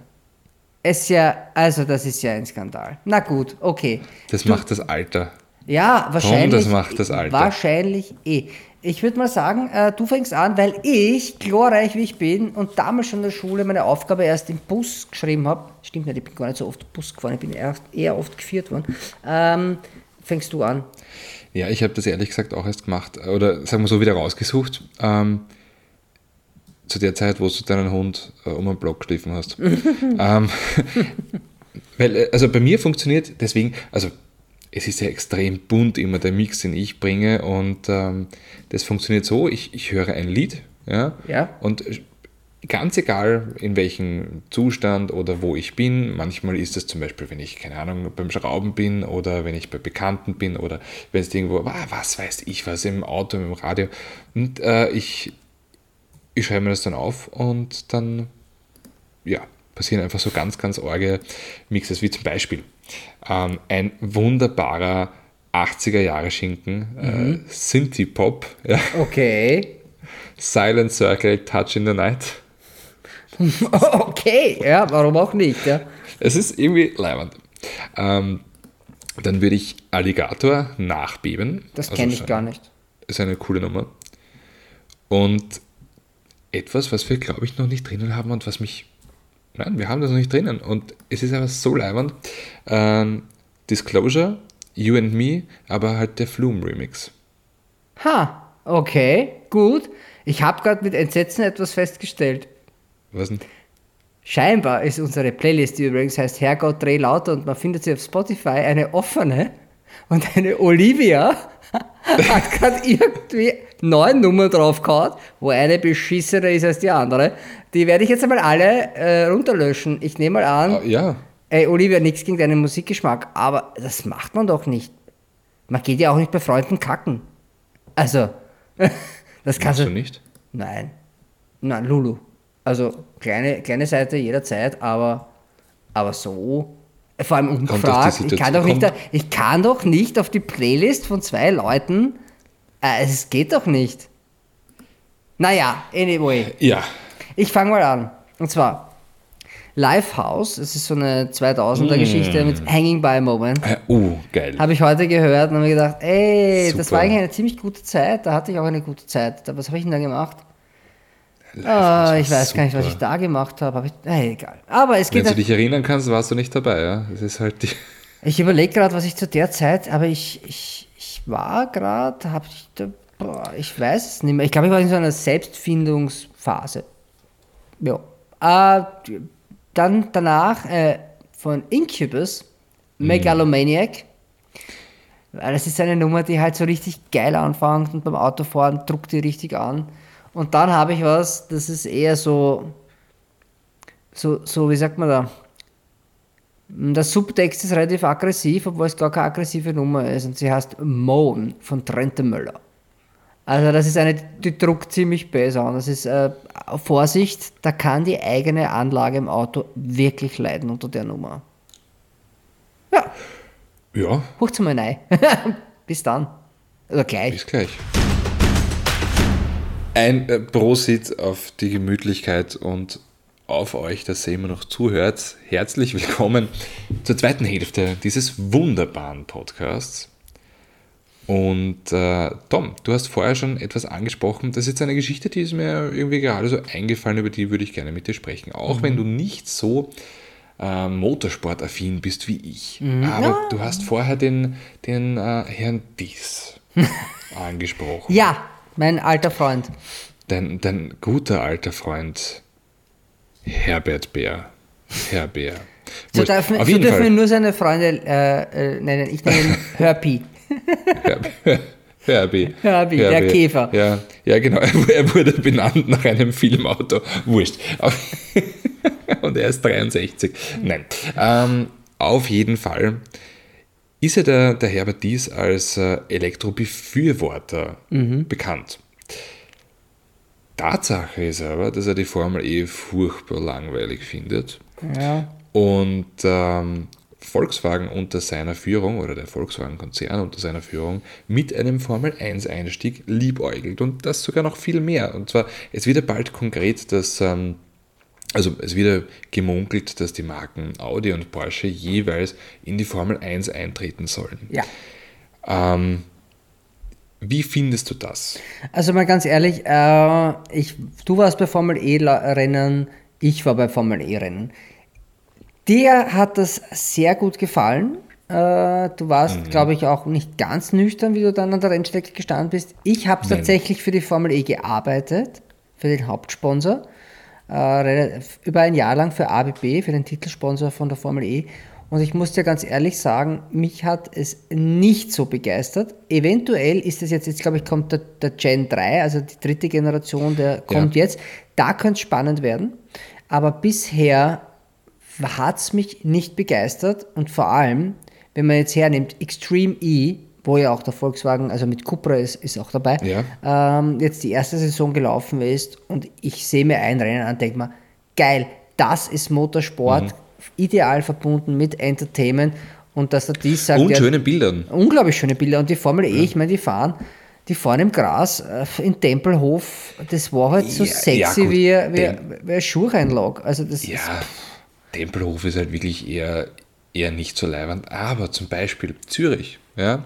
Es ist ja, also das ist ja ein Skandal. Na gut, okay. Das du, macht das Alter. Ja, wahrscheinlich. Komm, das macht das Alter. Wahrscheinlich eh. Ich würde mal sagen, äh, du fängst an, weil ich, glorreich wie ich bin und damals schon in der Schule meine Aufgabe erst im Bus geschrieben habe. Stimmt nicht, ich bin gar nicht so oft Bus gefahren, ich bin eher, eher oft geführt worden. Ähm, fängst du an? Ja, ich habe das ehrlich gesagt auch erst gemacht oder sagen wir so wieder rausgesucht. Ähm, zu der Zeit, wo du deinen Hund äh, um einen Block geschliffen hast. ähm, weil, äh, also bei mir funktioniert deswegen, also es ist ja extrem bunt immer der Mix, den ich bringe und ähm, das funktioniert so, ich, ich höre ein Lied ja, ja. und ganz egal in welchem Zustand oder wo ich bin, manchmal ist es zum Beispiel, wenn ich, keine Ahnung, beim Schrauben bin oder wenn ich bei Bekannten bin oder wenn es irgendwo, ah, was weiß ich was, im Auto, im Radio und äh, ich, ich schreibe mir das dann auf und dann, ja, passieren einfach so ganz, ganz orge Mixes, wie zum Beispiel ähm, ein wunderbarer 80er Jahre Schinken, äh, mhm. äh, Synthie Pop. Ja. Okay. Silent Circle, Touch in the Night. okay, ja, warum auch nicht, ja. Es ist irgendwie leibend. Ähm, dann würde ich Alligator nachbeben. Das also kenne ich gar nicht. Ist eine coole Nummer. Und etwas, was wir, glaube ich, noch nicht drinnen haben und was mich Nein, wir haben das noch nicht drinnen. Und es ist aber so leibend. Ähm, Disclosure, You and Me, aber halt der Flume Remix. Ha, okay, gut. Ich habe gerade mit Entsetzen etwas festgestellt. Was denn? Scheinbar ist unsere Playlist, die übrigens heißt Herrgott dreh lauter und man findet sie auf Spotify, eine offene. Und eine Olivia hat gerade irgendwie neun Nummern drauf gehauen, wo eine beschissener ist als die andere. Die werde ich jetzt einmal alle äh, runterlöschen. Ich nehme mal an. Uh, ja. Ey, Olivia, nichts gegen deinen Musikgeschmack, aber das macht man doch nicht. Man geht ja auch nicht bei Freunden kacken. Also, das kannst du nicht. Nein. Nein, Lulu. Also, kleine, kleine Seite jederzeit, aber, aber so vor allem ungefragt. Ich kann, doch nicht, ich kann doch nicht auf die Playlist von zwei Leuten. Äh, es geht doch nicht. Naja, anyway. Ja. Ich fange mal an. Und zwar Lifehouse. Es ist so eine 2000er mm. Geschichte mit Hanging by a Moment. Uh, geil. Habe ich heute gehört und habe mir gedacht, ey, Super. das war eigentlich eine ziemlich gute Zeit. Da hatte ich auch eine gute Zeit. Was habe ich denn da gemacht? Ah, ich weiß super. gar nicht, was ich da gemacht habe. Hab ich, äh, egal. Aber es geht. Wenn du dich erinnern kannst, warst du nicht dabei, ja? Das ist halt die. Ich überlege gerade, was ich zu der Zeit, aber ich, ich, ich war gerade, habe ich, da, boah, ich weiß es nicht mehr. Ich glaube, ich war in so einer Selbstfindungsphase. Ja. Äh, dann danach äh, von Incubus, mhm. Megalomaniac. Weil das ist eine Nummer, die halt so richtig geil anfängt und beim Autofahren druckt die richtig an. Und dann habe ich was, das ist eher so, so, so, wie sagt man da? Der Subtext ist relativ aggressiv, obwohl es gar keine aggressive Nummer ist. Und sie heißt Moan von Trente Möller. Also das ist eine, die druckt ziemlich besser an. Das ist äh, Vorsicht, da kann die eigene Anlage im Auto wirklich leiden unter der Nummer. Ja. Ja. Hucht's mal rein. Bis dann. Oder gleich. Bis gleich. Ein äh, Prosit auf die Gemütlichkeit und auf euch, dass ihr immer noch zuhört. Herzlich willkommen zur zweiten Hälfte dieses wunderbaren Podcasts. Und äh, Tom, du hast vorher schon etwas angesprochen. Das ist jetzt eine Geschichte, die ist mir irgendwie gerade so eingefallen, über die würde ich gerne mit dir sprechen. Auch mhm. wenn du nicht so äh, motorsportaffin bist wie ich. Mhm. Aber ja. du hast vorher den, den äh, Herrn Dies angesprochen. Ja, mein alter Freund. Dein, dein guter alter Freund Herbert Bär. Herr Bär. So dürfen, so dürfen wir nur seine Freunde äh, äh, nennen. Ich nenne ihn Hörpi. Herbie. Herbie, der Käfer. Ja, ja, genau. Er wurde benannt nach einem Filmauto. Wurscht. Und er ist 63. Nein. Ähm, auf jeden Fall ist ja der, der Herbert Dies als äh, Elektrobefürworter mhm. bekannt. Tatsache ist aber, dass er die Formel E furchtbar langweilig findet. Ja. Und ähm, Volkswagen unter seiner Führung oder der Volkswagen-Konzern unter seiner Führung mit einem Formel-1-Einstieg liebäugelt und das sogar noch viel mehr. Und zwar, es wird ja bald konkret, dass, ähm, also es wird gemunkelt, dass die Marken Audi und Porsche jeweils in die Formel 1 eintreten sollen. Ja. Ähm, wie findest du das? Also mal ganz ehrlich, äh, ich, du warst bei Formel E-Rennen, ich war bei Formel E-Rennen. Dir hat das sehr gut gefallen. Äh, du warst, mhm. glaube ich, auch nicht ganz nüchtern, wie du dann an der Rennstrecke gestanden bist. Ich habe tatsächlich für die Formel E gearbeitet, für den Hauptsponsor. Äh, über ein Jahr lang für ABB, für den Titelsponsor von der Formel E. Und ich muss dir ganz ehrlich sagen, mich hat es nicht so begeistert. Eventuell ist es jetzt, jetzt glaube ich, kommt der, der, Gen 3, also die dritte Generation, der kommt ja. jetzt. Da könnte es spannend werden. Aber bisher hat es mich nicht begeistert und vor allem, wenn man jetzt hernimmt, Extreme E, wo ja auch der Volkswagen, also mit Cupra ist, ist auch dabei, ja. ähm, jetzt die erste Saison gelaufen ist und ich sehe mir ein Rennen an und denke mir, geil, das ist Motorsport, mhm. Ideal verbunden mit Entertainment und dass er dies sagt. Und ja, schöne Bildern. Unglaublich schöne Bilder und die Formel E, ich meine, die fahren die fahren im Gras äh, in Tempelhof, das war halt so ja, sexy ja, wie, wie, wie ein Schuhreinlag. Also das ja. ist, Tempelhof ist halt wirklich eher, eher nicht so leibend. Aber zum Beispiel Zürich, ja,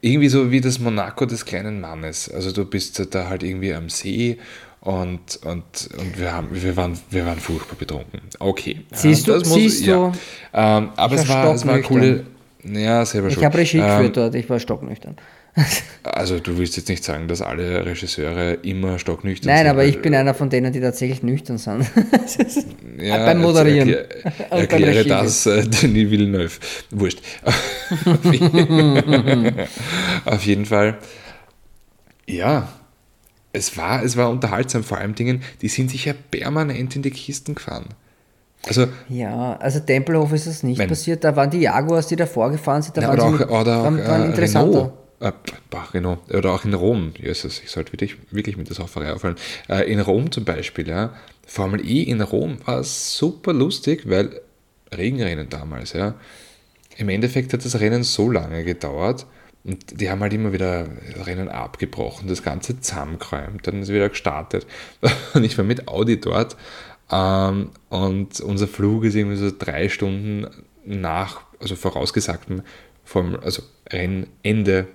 irgendwie so wie das Monaco des kleinen Mannes. Also du bist da halt irgendwie am See und, und, und wir, haben, wir, waren, wir waren furchtbar betrunken. Okay. Siehst du, muss, siehst ja. du? Ähm, aber es war, es war coole... Ja, selber schon. Ich habe Regie ähm, geführt dort, ich war stocknüchtern. Also du willst jetzt nicht sagen, dass alle Regisseure immer stocknüchtern Nein, sind. Nein, aber ich bin einer von denen, die tatsächlich nüchtern sind. ja, beim Moderieren. Erklär, erkläre das äh, Denis Villeneuve. Wurscht. Auf jeden Fall. Ja, es war, es war unterhaltsam, vor allem Dingen, die sind sich ja permanent in die Kisten gefahren. Also, ja, also Tempelhof ist es nicht mein, passiert, da waren die Jaguars, die davor gefahren sind, da na, waren oder sie auch, oder waren, waren äh, interessanter. Renault äh, genau, oder auch in Rom, Jesus, ich sollte wirklich, wirklich mit der Sauferei auffallen. Äh, in Rom zum Beispiel, ja, Formel E in Rom war super lustig, weil Regenrennen damals, ja. Im Endeffekt hat das Rennen so lange gedauert und die haben halt immer wieder Rennen abgebrochen, das Ganze zusammengeräumt, dann ist wieder gestartet. Und ich war mit Audi dort ähm, und unser Flug ist irgendwie so drei Stunden nach, also vorausgesagtem, vom, also Rennende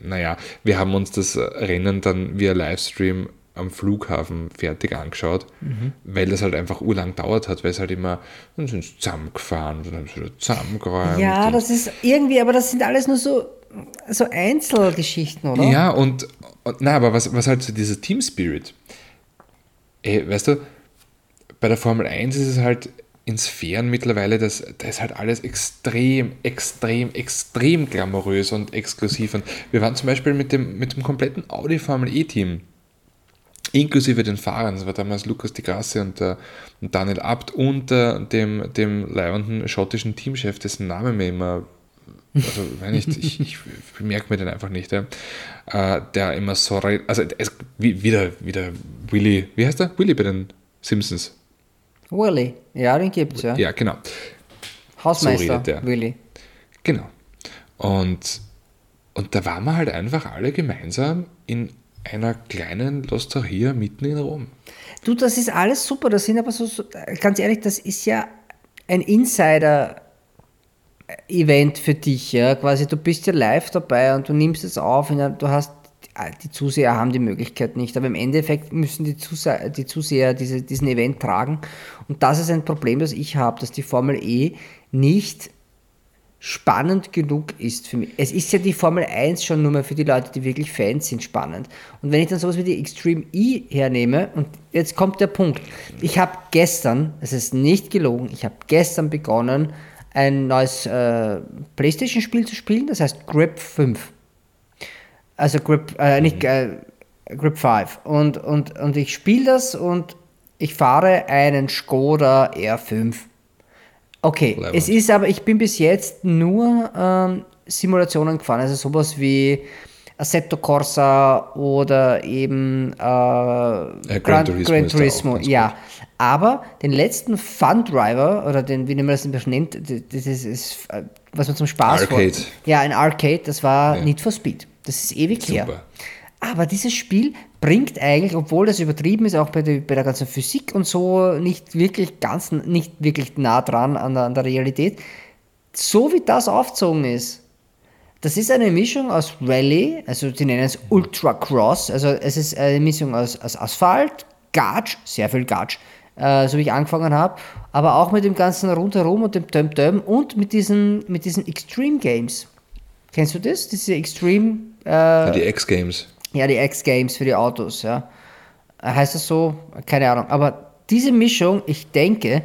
naja, wir haben uns das Rennen dann via Livestream am Flughafen fertig angeschaut, mhm. weil das halt einfach urlang dauert hat, weil es halt immer, dann sind sie zusammengefahren, dann haben sie wieder zusammengeräumt. Ja, das ist irgendwie, aber das sind alles nur so, so Einzelgeschichten, oder? Ja, und, und na, aber was, was halt so dieser Team Spirit, ey, weißt du, bei der Formel 1 ist es halt, in Sphären mittlerweile, das, das ist halt alles extrem, extrem, extrem glamourös und exklusiv. Und wir waren zum Beispiel mit dem, mit dem kompletten Audi Formel E-Team, inklusive den Fahrern, das war damals Lukas Di Grasse und, äh, und Daniel Abt und äh, dem, dem leibenden schottischen Teamchef, dessen Name mir immer also wenn ich, ich, ich merke mir den einfach nicht, ja. Äh, der immer so, also es, wie, wieder, wieder Willy, wie heißt der? Willy bei den Simpsons. Willy, ja, den gibt's, ja. Ja, genau. Hausmeister, so Willy. Genau. Und, und da waren wir halt einfach alle gemeinsam in einer kleinen Losteria mitten in Rom. Du, das ist alles super. Das sind aber so ganz ehrlich, das ist ja ein Insider. Event für dich, ja, quasi du bist ja live dabei und du nimmst es auf, du hast die Zuseher haben die Möglichkeit nicht, aber im Endeffekt müssen die Zuseher, die Zuseher diese, diesen Event tragen. Und das ist ein Problem, das ich habe, dass die Formel E nicht spannend genug ist für mich. Es ist ja die Formel 1 schon nur mal für die Leute, die wirklich Fans sind, spannend. Und wenn ich dann sowas wie die Extreme E hernehme, und jetzt kommt der Punkt, ich habe gestern, es ist nicht gelogen, ich habe gestern begonnen, ein neues äh, PlayStation-Spiel zu spielen, das heißt Grip 5. Also Grip, äh, nicht äh, Grip 5. Und, und, und ich spiele das und ich fahre einen Skoda R5. Okay, Leibend. es ist aber, ich bin bis jetzt nur ähm, Simulationen gefahren, also sowas wie Assetto Corsa oder eben äh, ja, Gran, Turismo. Gran Turismo ja, aber den letzten Fun Driver oder den, wie man das nennt, das ist, ist äh, was man zum Spaß Arcade. Vor, ja, ein Arcade, das war ja. Need for Speed. Das ist ewig Super. her. Aber dieses Spiel bringt eigentlich, obwohl das übertrieben ist, auch bei der, bei der ganzen Physik und so, nicht wirklich ganz, nicht wirklich nah dran an der, an der Realität, so wie das aufgezogen ist. Das ist eine Mischung aus Rallye, also sie nennen es Ultra Cross, also es ist eine Mischung aus, aus Asphalt, Gatsch, sehr viel Gatsch, äh, so wie ich angefangen habe, aber auch mit dem ganzen Rundherum und dem Töm-Töm und mit diesen, mit diesen Extreme Games. Kennst du das? Diese Extreme. Äh, die X-Games. Ja, die X-Games für die Autos, ja. Heißt das so? Keine Ahnung. Aber diese Mischung, ich denke,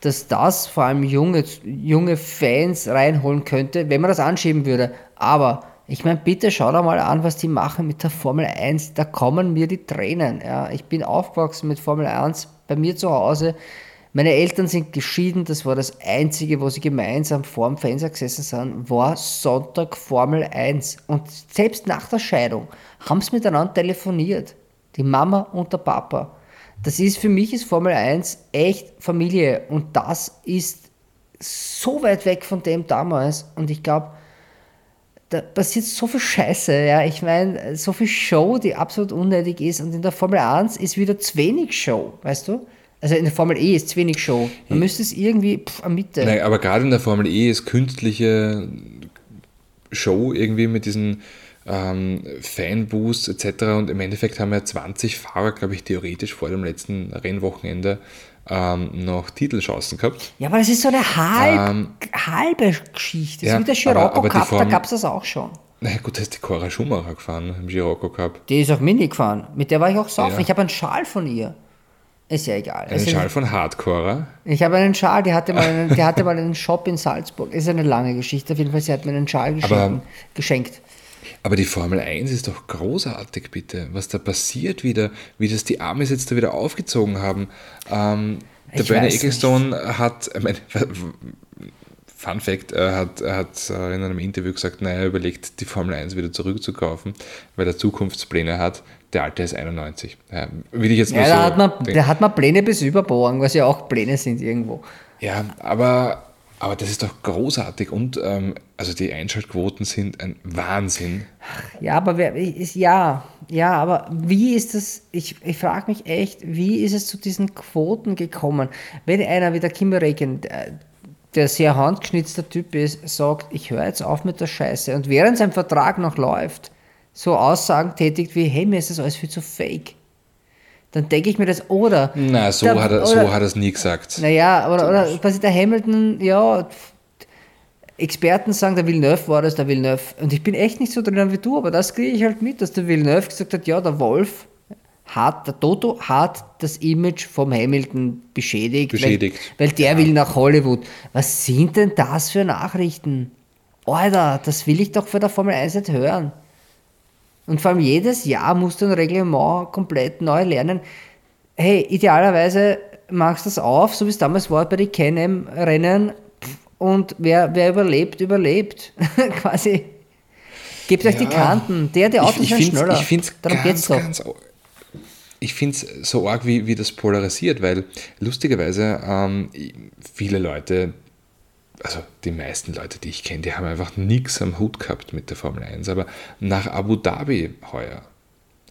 dass das vor allem junge, junge Fans reinholen könnte, wenn man das anschieben würde. Aber ich meine, bitte schau da mal an, was die machen mit der Formel 1. Da kommen mir die Tränen. Ja. Ich bin aufgewachsen mit Formel 1 bei mir zu Hause. Meine Eltern sind geschieden, das war das Einzige, wo sie gemeinsam vor dem Fernseher gesessen sind, war Sonntag Formel 1. Und selbst nach der Scheidung haben sie miteinander telefoniert. Die Mama und der Papa. Das ist für mich ist Formel 1 echt Familie und das ist so weit weg von dem damals und ich glaube, da passiert so viel Scheiße, ja. Ich meine, so viel Show, die absolut unnötig ist und in der Formel 1 ist wieder zu wenig Show, weißt du? Also in der Formel E ist es wenig Show. Man ja. müsste es irgendwie pff, am Mitte. Nein, aber gerade in der Formel E ist künstliche Show irgendwie mit diesen ähm, Fanboosts etc. Und im Endeffekt haben ja 20 Fahrer, glaube ich, theoretisch vor dem letzten Rennwochenende ähm, noch Titelchancen gehabt. Ja, aber das ist so eine halb, ähm, halbe Geschichte. Das ja, ist wie der Scirocco Cup, Form, da gab es das auch schon. Na gut, da ist die Cora Schumacher gefahren im Scirocco Cup. Die ist auch Mini gefahren. Mit der war ich auch saufen. Ja. Ich habe einen Schal von ihr. Ist ja egal. Einen Schal von Hardcore? Ich habe einen Schal, die hatte, mal einen, die hatte mal einen Shop in Salzburg. Ist eine lange Geschichte. Auf jeden Fall, sie hat mir einen Schal aber, geschenkt. Aber die Formel 1 ist doch großartig, bitte. Was da passiert wieder, wie das die Amis jetzt da wieder aufgezogen haben. Ähm, der Bernie Ecclestone hat, ich meine, Fun Fact, er hat, er hat äh, in einem Interview gesagt, naja, er überlegt, die Formel 1 wieder zurückzukaufen, weil er Zukunftspläne hat. Der alte ist 91. Ja, will ich jetzt ja, da so hat man, der hat man Pläne bis überborgen, was ja auch Pläne sind irgendwo. Ja, aber, aber das ist doch großartig und ähm, also die Einschaltquoten sind ein Wahnsinn. Ja, aber wer ist, ja, ja, aber wie ist das, ich, ich frage mich echt, wie ist es zu diesen Quoten gekommen? Wenn einer wie der Kim Reagan, der sehr handgeschnitzter Typ ist, sagt, ich höre jetzt auf mit der Scheiße und während sein Vertrag noch läuft, so Aussagen tätigt wie, hey, mir ist das alles viel zu fake. Dann denke ich mir das, oder. Na, so, der, hat, er, so hat er es nie gesagt. Naja, oder, oder quasi der Hamilton, ja, Experten sagen, der Villeneuve war das, der Villeneuve. Und ich bin echt nicht so drin wie du, aber das kriege ich halt mit, dass der Villeneuve gesagt hat, ja, der Wolf hat, der Toto hat das Image vom Hamilton beschädigt, beschädigt. Weil, weil der ja. will nach Hollywood. Was sind denn das für Nachrichten? Alter, das will ich doch für der Formel 1 nicht hören. Und vor allem jedes Jahr musst du ein Reglement komplett neu lernen. Hey, idealerweise machst du das auf, so wie es damals war bei den Can-Am-Rennen. Und wer, wer überlebt, überlebt. Quasi. Gebt euch ja, die Kanten. Der, der Autos sind schneller. Ich finde es ganz, ganz, ich finde es so arg, wie, wie das polarisiert, weil lustigerweise ähm, viele Leute, also die meisten Leute, die ich kenne, die haben einfach nichts am Hut gehabt mit der Formel 1. Aber nach Abu Dhabi heuer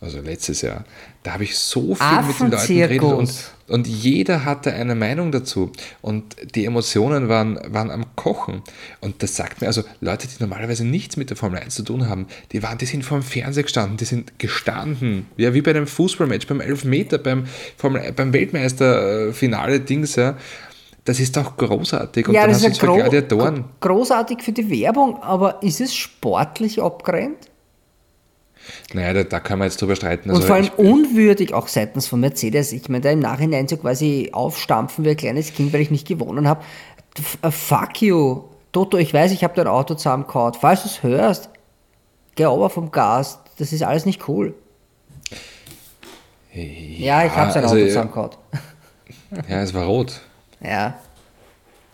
also letztes Jahr, da habe ich so viel mit den Leuten geredet und, und jeder hatte eine Meinung dazu und die Emotionen waren, waren am Kochen. Und das sagt mir, also Leute, die normalerweise nichts mit der Formel 1 zu tun haben, die waren, die sind vor dem Fernseher gestanden, die sind gestanden, ja, wie bei einem Fußballmatch, beim Elfmeter, beim, Formel, beim Weltmeisterfinale Dings, ja. Das ist doch großartig. Und ja, das ist ja gro großartig für die Werbung, aber ist es sportlich abgerennt? Naja, da, da kann man jetzt drüber streiten. Also und vor allem unwürdig auch seitens von Mercedes. Ich meine, da im Nachhinein so quasi aufstampfen wie ein kleines Kind, weil ich nicht gewonnen habe. Äh, fuck you. Toto, ich weiß, ich habe dein Auto zusammengehauen. Falls du es hörst, geh aber vom Gas. Das ist alles nicht cool. Ja, ja ich habe sein also, Auto zusammengehauen. Ja, es war rot. Ja.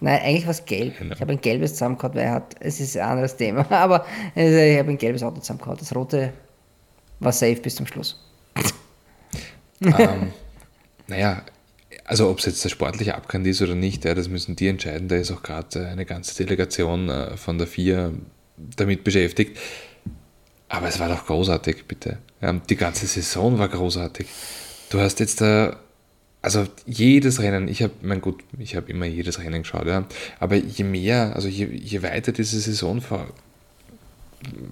Nein, eigentlich war es gelb. Genau. Ich habe ein gelbes zusammengehauen, weil er hat, es ist ein anderes Thema, aber also, ich habe ein gelbes Auto zusammengehauen. Das rote war safe bis zum Schluss. ähm, naja, also ob es jetzt der sportliche Abkann ist oder nicht, ja, das müssen die entscheiden. Da ist auch gerade eine ganze Delegation äh, von der FIA damit beschäftigt. Aber es war doch großartig, bitte. Die ganze Saison war großartig. Du hast jetzt da, äh, also jedes Rennen, ich habe, mein gut, ich habe immer jedes Rennen geschaut, ja, aber je mehr, also je, je weiter diese Saison vor,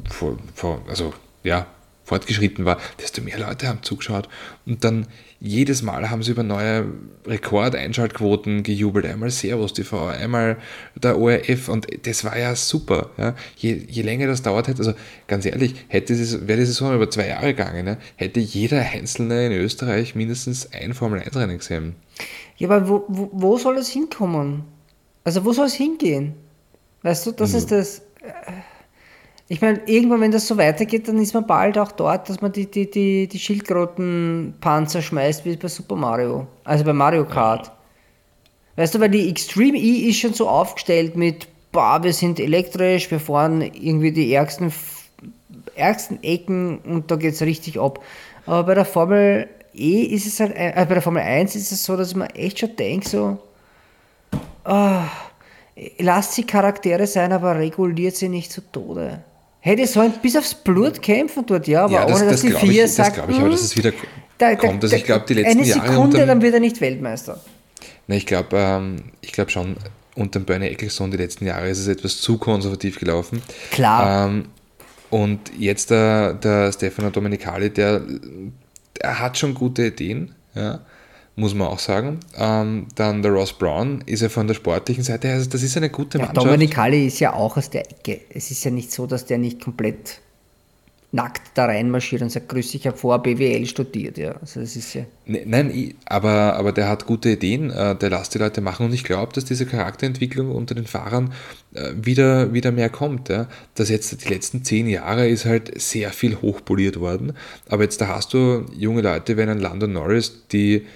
vor, vor also ja, fortgeschritten war, desto mehr Leute haben zugeschaut. Und dann jedes Mal haben sie über neue Rekordeinschaltquoten gejubelt. Einmal Servus TV, einmal der ORF und das war ja super. Ja. Je, je länger das dauert hätte, also ganz ehrlich, hätte es, wäre die Saison über zwei Jahre gegangen, ja, hätte jeder Einzelne in Österreich mindestens ein Formel-1-Rennen gesehen. Ja, aber wo, wo, wo soll es hinkommen? Also wo soll es hingehen? Weißt du, das mhm. ist das... Äh, ich meine, irgendwann, wenn das so weitergeht, dann ist man bald auch dort, dass man die, die, die, die Schildkrötenpanzer schmeißt wie bei Super Mario. Also bei Mario Kart. Weißt du, weil die Extreme E ist schon so aufgestellt mit, boah, wir sind elektrisch, wir fahren irgendwie die ärgsten, ärgsten Ecken und da geht es richtig ab. Aber bei der Formel E ist es halt, äh, bei der Formel 1 ist es so, dass man echt schon denkt, so, oh, lasst sie Charaktere sein, aber reguliert sie nicht zu Tode. Hätte sollen bis aufs Blut kämpfen dort, ja, aber ja, das, ohne dass das die vier ich, sagt. Das glaube ich, aber dass es wieder da, kommt. Also ich glaube, die letzten eine Sekunde, Jahre. Dann wird er nicht Weltmeister. Na, ich glaube ähm, glaub schon, unter dem Bernie Ecclestone die letzten Jahre ist es etwas zu konservativ gelaufen. Klar. Ähm, und jetzt der, der Stefano Domenicali, der, der hat schon gute Ideen, ja muss man auch sagen. Ähm, dann der Ross Brown ist ja von der sportlichen Seite, also das ist eine gute ja, Mannschaft. Dominik Halle ist ja auch aus der Ecke. Es ist ja nicht so, dass der nicht komplett nackt da reinmarschiert und sagt, grüß, ich habe vor BWL studiert. Ja. Also das ist ja ne, Nein, aber, aber der hat gute Ideen, äh, der lässt die Leute machen und ich glaube, dass diese Charakterentwicklung unter den Fahrern äh, wieder, wieder mehr kommt. Ja. Das jetzt die letzten zehn Jahre ist halt sehr viel hochpoliert worden, aber jetzt da hast du junge Leute wie einen Lando Norris, die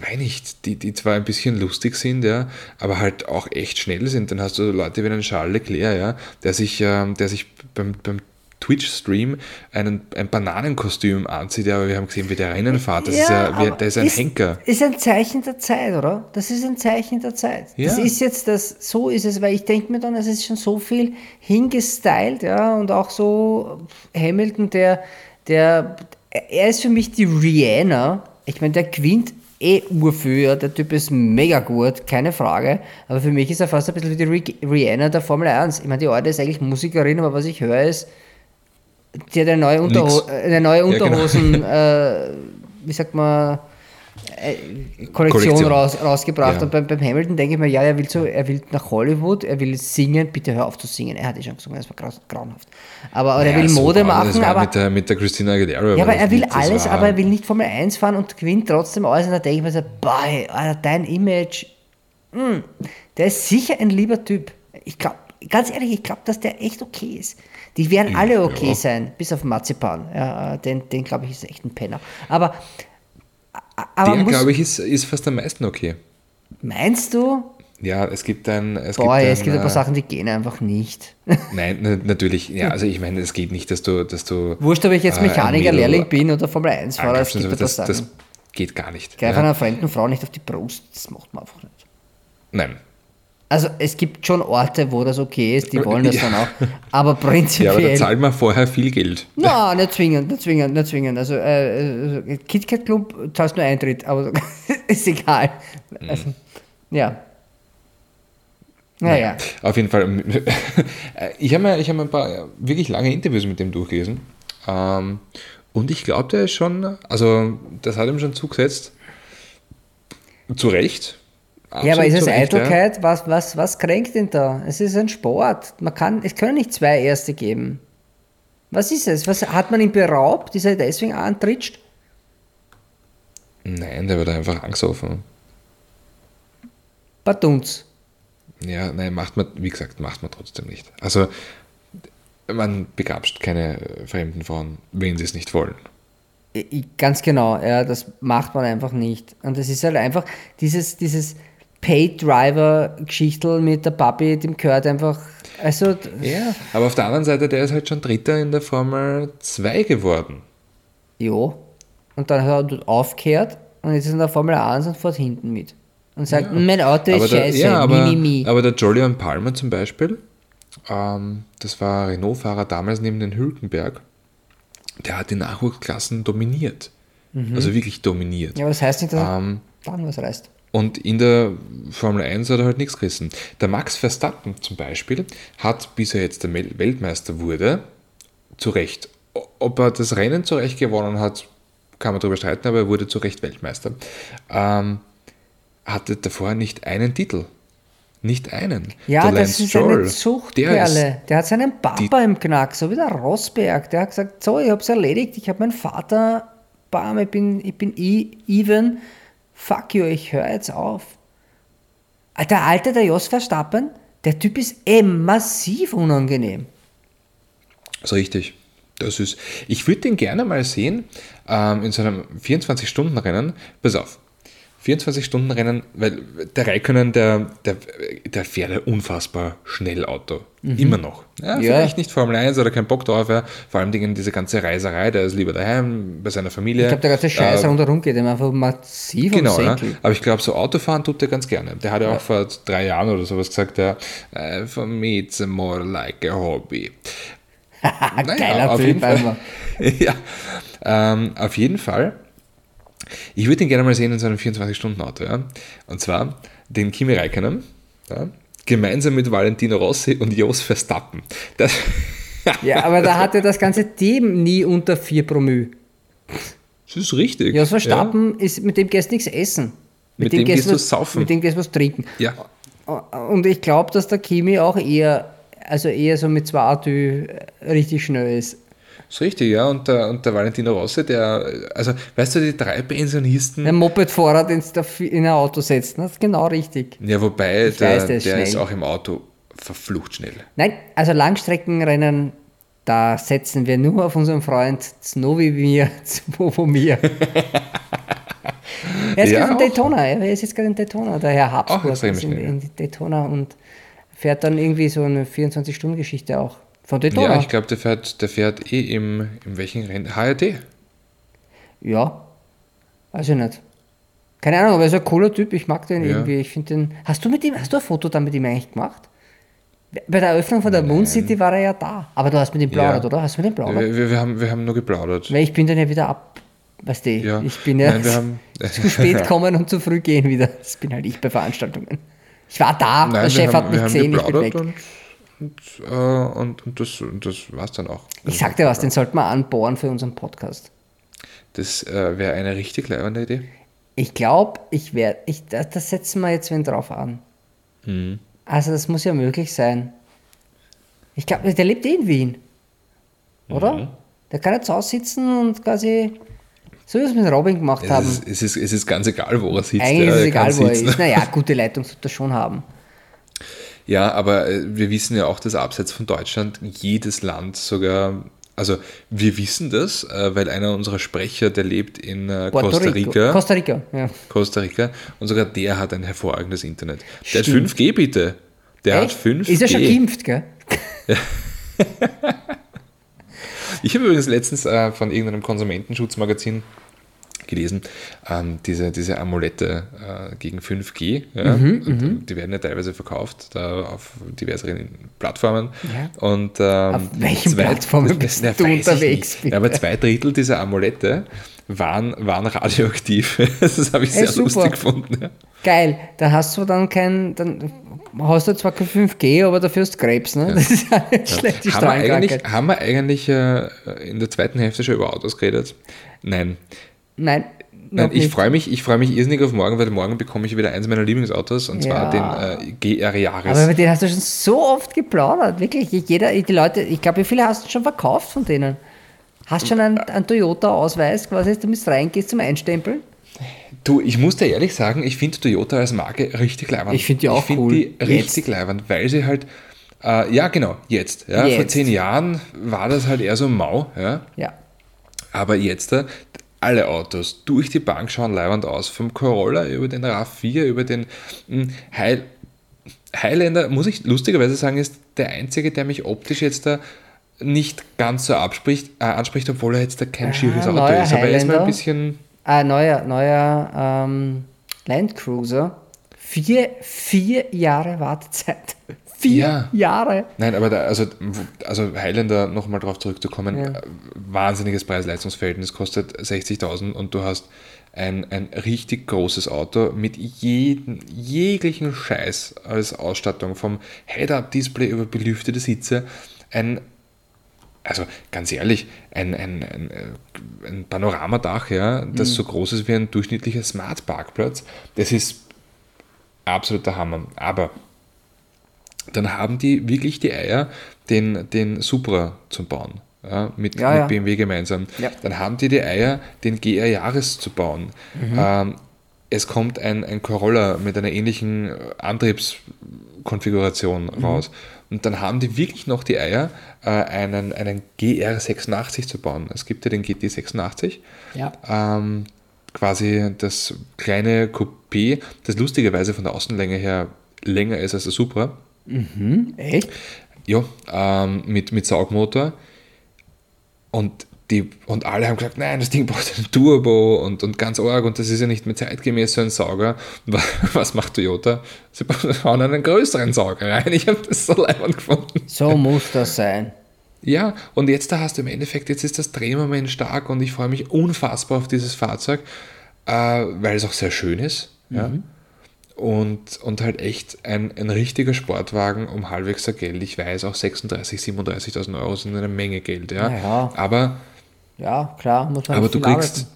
weiß nicht, die, die zwar ein bisschen lustig sind, ja, aber halt auch echt schnell sind. Dann hast du Leute wie einen Charles Leclerc, ja, der sich, ähm, der sich beim, beim Twitch-Stream ein Bananenkostüm anzieht, ja, aber wir haben gesehen, wie der Rennen fährt. Das ja, ist ja, der ist ein ist, Henker. Ist ein Zeichen der Zeit, oder? Das ist ein Zeichen der Zeit. Ja. Das ist jetzt das, so ist es, weil ich denke mir dann, es ist schon so viel hingestylt, ja, und auch so Hamilton, der, der, er ist für mich die Rihanna ich meine, der gewinnt eh urführ, der Typ ist mega gut, keine Frage. Aber für mich ist er fast ein bisschen wie die Rihanna der Formel 1. Ich meine, die Alte ist eigentlich Musikerin, aber was ich höre ist, die hat eine neue, Unterho eine neue Unterhosen, ja, genau. äh, wie sagt man, Kollektion, Kollektion. Raus, rausgebracht. Ja. Und beim, beim, Hamilton denke ich mir, ja, er will, so, er will nach Hollywood, er will singen, bitte hör auf zu singen. Er hat eh schon gesungen, das war grau, grauenhaft. Aber naja, er will Mode so machen. aber, mit, der, mit der Christina Aguilera. Ja, aber er will alles, aber er will nicht Formel 1 fahren und gewinnt trotzdem alles. Und da denke ich mir so, boah, Alter, dein Image, mh, hm, der ist sicher ein lieber Typ. Ich glaube, ganz ehrlich, ich glaube, dass der echt okay ist. Die werden alle okay ja. sein, bis auf Marzipan. Ja, den, den glaube ich, ist echt ein Penner. Aber aber der, glaube ich, ist, ist fast am meisten okay. Meinst du? Ja, es gibt ein. Es Boah, gibt ein, es gibt ein paar äh, Sachen, die gehen einfach nicht. Nein, natürlich. Ja, also ich meine, es geht nicht, dass du. Dass du Wurscht, ob ich jetzt äh, Mechaniker, Lehrling bin oder Formel 1-Fahrer, es gibt das, das, das geht gar nicht. Greif ja. einer fremden Frau nicht auf die Brust, das macht man einfach nicht. Nein. Also es gibt schon Orte, wo das okay ist, die wollen das ja. dann auch. Aber prinzipiell. Ja, aber da zahlt man vorher viel Geld. Nein, nicht zwingend, nicht zwingend, nicht zwingend. Also äh, äh KitKat Club zahlst nur Eintritt, aber ist egal. Mhm. Also, ja. Naja. Auf jeden Fall. Ich habe mir, hab mir ein paar wirklich lange Interviews mit dem durchgelesen. Ähm, und ich glaube, der ist schon, also das hat ihm schon zugesetzt. Zu Recht ja, aber ist es Eitelkeit? Ja. Was, was, was kränkt denn da? Es ist ein Sport. Man kann, es können nicht zwei Erste geben. Was ist es? Was, hat man ihn beraubt? Ist er deswegen antritscht? Nein, der wird einfach angsoffen. Badunz. Ja, nein, macht man, wie gesagt, macht man trotzdem nicht. Also, man begabst keine fremden Frauen, wenn sie es nicht wollen. Ganz genau, ja, das macht man einfach nicht. Und es ist halt einfach dieses, dieses, Pay-Driver-Geschichtel mit der Papi, dem gehört einfach. Also, ja, aber auf der anderen Seite, der ist halt schon Dritter in der Formel 2 geworden. Jo. Und dann hat er aufgehört und jetzt ist in der Formel 1 und fährt hinten mit. Und sagt, ja. mein Auto ist der, scheiße, ja, aber, mi, mi, mi. aber der Jolion Palmer zum Beispiel, ähm, das war Renault-Fahrer damals neben den Hülkenberg, der hat die Nachwuchsklassen dominiert. Mhm. Also wirklich dominiert. Ja, aber das heißt nicht, dass er ähm, dann was reißt. Und in der Formel 1 hat er halt nichts gerissen. Der Max Verstappen zum Beispiel hat, bis er jetzt der Weltmeister wurde, zu Recht. Ob er das Rennen zu Recht gewonnen hat, kann man darüber streiten, aber er wurde zu Recht Weltmeister. Ähm, hatte davor nicht einen Titel. Nicht einen. Ja, der das ist Stroll, eine Zuchtperle. Der, der, hat seinen Papa im Knack, so wie der Rosberg. Der hat gesagt, so, ich habe es erledigt, ich habe meinen Vater, bam, ich bin, ich bin even fuck you, ich höre jetzt auf. Der alte, der Jos Verstappen, der Typ ist eh massiv unangenehm. Das ist richtig. Das ist, ich würde den gerne mal sehen ähm, in so einem 24-Stunden-Rennen. Pass auf, 24-Stunden-Rennen, weil der Raikönnen, der, der, der fährt ein unfassbar schnell Auto. Mhm. Immer noch. Ja, ja. Vielleicht nicht Formel 1 oder kein Bock drauf, ja. vor allem Dingen diese ganze Reiserei, der ist lieber daheim, bei seiner Familie. Ich glaube, der ganze Scheiß äh, rundherum geht ihm einfach massiv Genau, ja. aber ich glaube, so Autofahren tut er ganz gerne. Der hat ja, auch vor drei Jahren oder sowas gesagt, ja, uh, for me it's more like a hobby. naja, Geiler Film einfach. ja, ähm, auf jeden Fall ich würde ihn gerne mal sehen in so einem 24-Stunden-Auto. Ja? Und zwar den Kimi Räikkönen, ja? gemeinsam mit Valentino Rossi und Jos Verstappen. Das ja, aber da hatte das ganze Team nie unter 4 Promille. Das ist richtig. Jos Verstappen, ja. ist, mit dem gehst du nichts essen. Mit, mit dem, dem gehst du was, saufen. Mit dem gehst du was trinken. Ja. Und ich glaube, dass der Kimi auch eher, also eher so mit zwei Atü richtig schnell ist. Ist richtig, ja. Und der, und der Valentino Rossi, der, also weißt du, die drei Pensionisten. Ein Mopedfahrer, den du in ein Auto setzt, das ist genau richtig. Ja, wobei, ich der, weiß, der, ist, der ist, auch im Auto verflucht schnell. Nein, also Langstreckenrennen, da setzen wir nur auf unseren Freund Snowy mir, Zvovomir. er ist ja, gerade in Daytona, er ist jetzt gerade in Daytona, der Herr Habsburg ist in, in Daytona und fährt dann irgendwie so eine 24-Stunden-Geschichte auch. Von Daytona? Ja, ich glaube, der fährt, der fährt eh im, im welchen Rennen? HRT? Ja, weiß ich nicht. Keine Ahnung, aber er ist ein cooler Typ, ich mag den ja. irgendwie. Ich finde den. Hast du mit ihm, hast du ein Foto dann mit ihm eigentlich gemacht? Bei der Eröffnung von der Moon City war er ja da. Aber du hast mit ihm plaudert, ja. oder? Hast du mit ihm plaudert? Wir, wir, haben, wir haben nur geplaudert. Weil ich bin dann ja wieder ab. Weißt du, ja. ich bin ja Nein, zu spät kommen und zu früh gehen wieder. Das bin halt ich bei Veranstaltungen. Ich war da, Nein, der Chef haben, hat mich gesehen, ich bin weg. Und äh, und, und, das, und das war es dann auch. Ich sag dir was, den sollten wir anbohren für unseren Podcast. Das äh, wäre eine richtig leibende Idee. Ich glaube, ich werde, ich, das, das setzen wir jetzt wen drauf an. Mhm. Also das muss ja möglich sein. Ich glaube, der lebt eh in Wien. Oder? Mhm. Der kann jetzt aussitzen und quasi so wie wir es mit Robin gemacht es haben. Ist, es, ist, es ist ganz egal, wo er sitzt. Eigentlich ja, ist es egal, wo er ist. Naja, gute Leitung sollte er schon haben. Ja, aber äh, wir wissen ja auch, dass abseits von Deutschland jedes Land sogar, also wir wissen das, äh, weil einer unserer Sprecher, der lebt in äh, Costa Rica. Costa Rica, ja. Costa Rica. Und sogar der hat ein hervorragendes Internet. Der Stimmt. hat 5G, bitte. Der Echt? hat 5G. Ist er schon geimpft, gell? ich habe übrigens letztens von irgendeinem Konsumentenschutzmagazin gelesen, ähm, diese, diese Amulette äh, gegen 5G. Ja? Mhm, mhm. die werden ja teilweise verkauft da auf diversen Plattformen. Ja. Und, ähm, auf welchen zwei, Plattformen bist du unterwegs? Ja, aber zwei Drittel dieser Amulette waren, waren radioaktiv. das habe ich sehr super. lustig gefunden. Ja. Geil, da hast du dann kein, dann hast du zwar kein 5G, aber dafür hast du Krebs, ne? Ja. Das ist ja nicht schlecht, die haben, wir eigentlich, haben wir eigentlich äh, in der zweiten Hälfte schon über Autos geredet? Nein. Nein. Nein, ich freue mich, freu mich irrsinnig auf morgen, weil morgen bekomme ich wieder eins meiner Lieblingsautos und ja. zwar den äh, GR Jahres. Aber über den hast du schon so oft geplaudert, wirklich. Jeder, die Leute, ich glaube, wie viele hast du schon verkauft von denen? Hast du schon einen, einen Toyota-Ausweis, quasi, du du reingehst zum Einstempeln? Du, ich muss dir ehrlich sagen, ich finde Toyota als Marke richtig leibend. Ich finde die auch ich cool. die richtig leibend, weil sie halt, äh, ja genau, jetzt, ja, jetzt. Vor zehn Jahren war das halt eher so mau. Ja. ja. Aber jetzt, äh, alle Autos durch die Bank schauen leibend aus. Vom Corolla über den RAV4, über den hm, Heil Highlander, muss ich lustigerweise sagen, ist der einzige, der mich optisch jetzt da nicht ganz so abspricht, äh, anspricht, obwohl er jetzt da kein schieres Auto ist. Aber er ist mal ein bisschen ein neuer, neuer ähm, Land Cruiser. Vier, vier Jahre Wartezeit. Vier ja. Jahre. Nein, aber da, also, also Highlander, nochmal darauf zurückzukommen, ja. Äh, wahnsinniges Preis-Leistungsverhältnis, kostet 60.000 und du hast ein, ein richtig großes Auto mit jeden, jeglichen Scheiß als Ausstattung, vom Head-Up-Display über belüftete Sitze, ein also ganz ehrlich, ein, ein, ein, äh, ein Panoramadach, ja, das mhm. so groß ist wie ein durchschnittlicher Smart-Parkplatz, das ist absoluter Hammer. Aber dann haben die wirklich die Eier, den, den Supra zu bauen. Ja, mit, ja, mit ja. BMW gemeinsam. Dann haben die die Eier, den GR Jahres zu bauen. Mhm. Ähm, es kommt ein, ein Corolla mit einer ähnlichen Antriebskonfiguration mhm. raus. Und dann haben die wirklich noch die Eier, äh, einen, einen GR86 zu bauen. Es gibt ja den GT86. Ja. Ähm, quasi das kleine Coupé, das lustigerweise von der Außenlänge her länger ist als der Supra. Mhm, echt? Ja, ähm, mit, mit Saugmotor. Und die, und alle haben gesagt, nein, das Ding braucht einen Turbo und, und ganz arg und das ist ja nicht mehr zeitgemäß so ein Sauger. Was macht Toyota? Sie bauen einen größeren Sauger rein. Ich habe das so leibend gefunden. So muss das sein. Ja, und jetzt da hast du im Endeffekt, jetzt ist das Drehmoment stark und ich freue mich unfassbar auf dieses Fahrzeug, äh, weil es auch sehr schön ist. Mhm. Ja. Und, und halt echt ein, ein richtiger Sportwagen um halbwegs Geld. Ich weiß, auch 36.000, 37.000 Euro sind eine Menge Geld. Ja. ja. Aber ja, klar, muss man Aber du kriegst,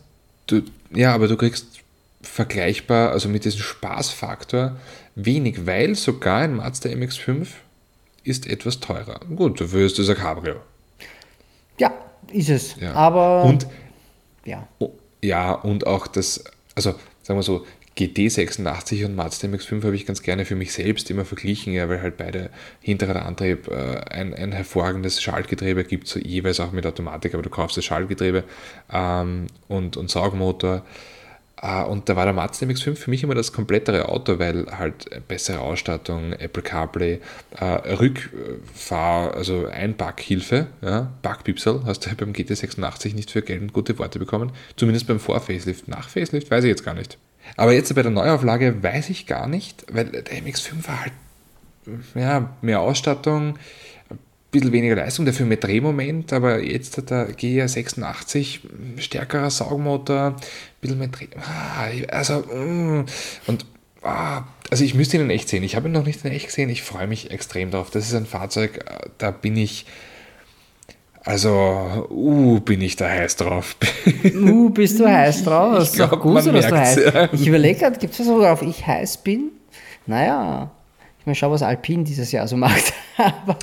du, ja, aber du kriegst vergleichbar, also mit diesem Spaßfaktor, wenig, weil sogar ein Mazda MX5 ist etwas teurer. Gut, dafür ist das ein Cabrio. Ja, ist es. Ja. Aber. Und, ja. Ja, und auch das, also sagen wir so, GT86 und Mazda MX5 habe ich ganz gerne für mich selbst immer verglichen, ja, weil halt beide Hinterradantrieb äh, ein, ein hervorragendes Schaltgetriebe gibt, so jeweils auch mit Automatik, aber du kaufst das Schaltgetriebe ähm, und, und Saugmotor. Äh, und da war der Mazda MX5 für mich immer das komplettere Auto, weil halt bessere Ausstattung, Apple CarPlay, äh, Rückfahr, also Einpackhilfe, ja, Backpipsel hast du beim GT86 nicht für Geld gute Worte bekommen, zumindest beim Vor-Facelift. Nach Facelift weiß ich jetzt gar nicht. Aber jetzt bei der Neuauflage weiß ich gar nicht, weil der MX5 war halt ja, mehr Ausstattung, ein bisschen weniger Leistung, dafür mehr Drehmoment, aber jetzt hat der GR86 stärkerer Saugmotor, ein bisschen mehr Dreh. Ah, also, mm, und ah, also ich müsste ihn in echt sehen. Ich habe ihn noch nicht in echt gesehen. Ich freue mich extrem drauf. Das ist ein Fahrzeug, da bin ich also, uh, bin ich da heiß drauf. uh, bist du heiß drauf? Das ist doch gut dass du heiß ja. Ich überlege gerade, gibt es was, worauf ich heiß bin? Naja, ich mal schauen, was Alpine dieses Jahr so macht. Aber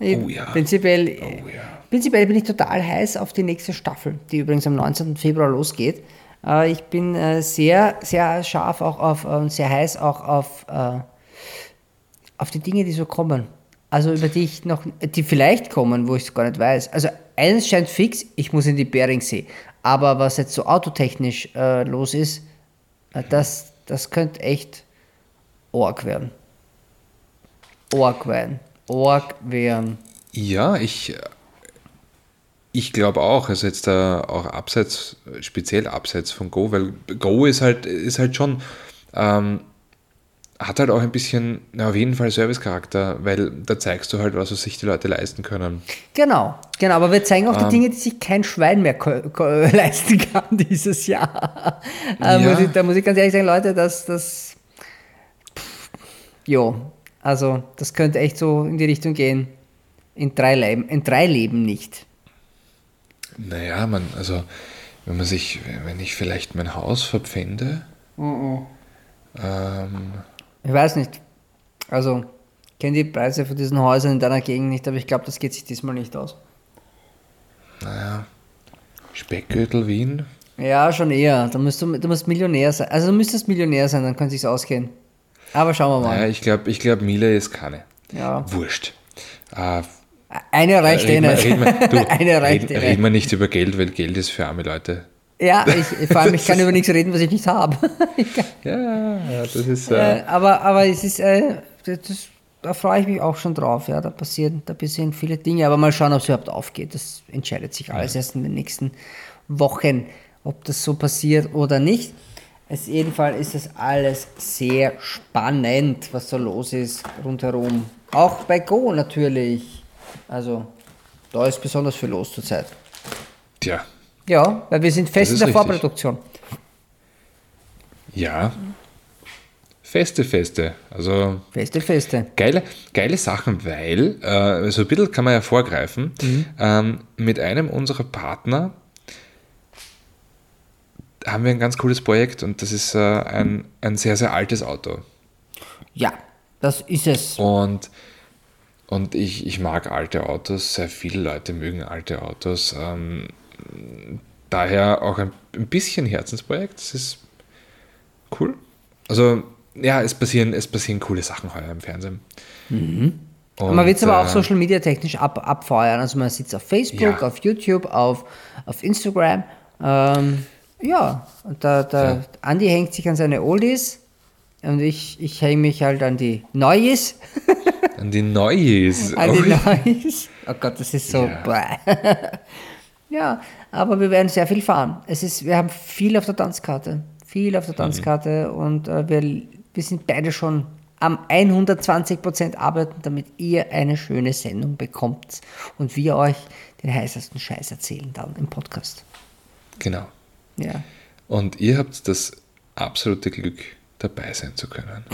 oh ja. prinzipiell, oh ja. prinzipiell bin ich total heiß auf die nächste Staffel, die übrigens am 19. Februar losgeht. Äh, ich bin äh, sehr, sehr scharf auch auf und sehr heiß auch auf, äh, auf die Dinge, die so kommen. Also über die ich noch, die vielleicht kommen, wo ich es gar nicht weiß. Also eines scheint fix, ich muss in die Beringsee. Aber was jetzt so autotechnisch äh, los ist, äh, das, das könnte echt Org werden. Org werden. Org werden. Ja, ich, ich glaube auch, also jetzt da auch abseits, speziell abseits von Go, weil Go ist halt, ist halt schon, ähm, hat halt auch ein bisschen, na, auf jeden Fall Servicecharakter, weil da zeigst du halt, was sich die Leute leisten können. Genau, genau, aber wir zeigen auch ähm, die Dinge, die sich kein Schwein mehr leisten kann dieses Jahr. Ja. muss ich, da muss ich ganz ehrlich sagen, Leute, dass das, jo, also das könnte echt so in die Richtung gehen. In drei Leben, in drei Leben nicht. Naja, man, also wenn man sich, wenn ich vielleicht mein Haus verpfände. Mm Ähm, ich weiß nicht. Also, ich kenne die Preise für diesen Häusern in deiner Gegend nicht, aber ich glaube, das geht sich diesmal nicht aus. Naja, Speckgürtel Wien. Ja, schon eher. Da musst du, du musst Millionär sein. Also du müsstest Millionär sein, dann könnte es sich ausgehen. Aber schauen wir mal. Naja, ich glaube, ich glaub, Miele ist keine. Ja. Wurscht. Äh, eine reicht eh nicht. Reden, reden wir nicht über Geld, weil Geld ist für arme Leute. Ja, ich, vor allem, ich kann über nichts reden, was ich nicht habe. ja, das ist. Äh, äh, aber, aber es ist, äh, das, da freue ich mich auch schon drauf. Ja, da passieren, da passieren viele Dinge. Aber mal schauen, ob es überhaupt aufgeht. Das entscheidet sich alles ja. erst in den nächsten Wochen, ob das so passiert oder nicht. Es, jedenfalls ist das alles sehr spannend, was da los ist rundherum. Auch bei Go natürlich. Also, da ist besonders viel los zurzeit. Tja. Ja, weil wir sind fest in der richtig. Vorproduktion. Ja. Feste, feste. Also. Feste, feste. Geile, geile Sachen, weil, äh, so ein bisschen kann man ja vorgreifen, mhm. ähm, mit einem unserer Partner haben wir ein ganz cooles Projekt und das ist äh, ein, ein sehr, sehr altes Auto. Ja, das ist es. Und und ich, ich mag alte Autos, sehr viele Leute mögen alte Autos. Ähm, daher auch ein, ein bisschen Herzensprojekt. Das ist cool. Also, ja, es passieren, es passieren coole Sachen heuer im Fernsehen. Mhm. Und, man wird es aber auch äh, Social Media technisch ab, abfeuern. Also man es auf Facebook, ja. auf YouTube, auf, auf Instagram. Ähm, ja, und da, da ja. Andi hängt sich an seine Oldies und ich, ich hänge mich halt an die Neues. An die Neues. An die Neues. Oh Gott, das ist so. Ja. ja, aber wir werden sehr viel fahren. Es ist, wir haben viel auf der Tanzkarte. Viel auf der mhm. Tanzkarte mhm. und äh, wir, wir sind beide schon am 120 Prozent arbeiten, damit ihr eine schöne Sendung bekommt und wir euch den heißesten Scheiß erzählen dann im Podcast. Genau. Ja. Und ihr habt das absolute Glück, dabei sein zu können.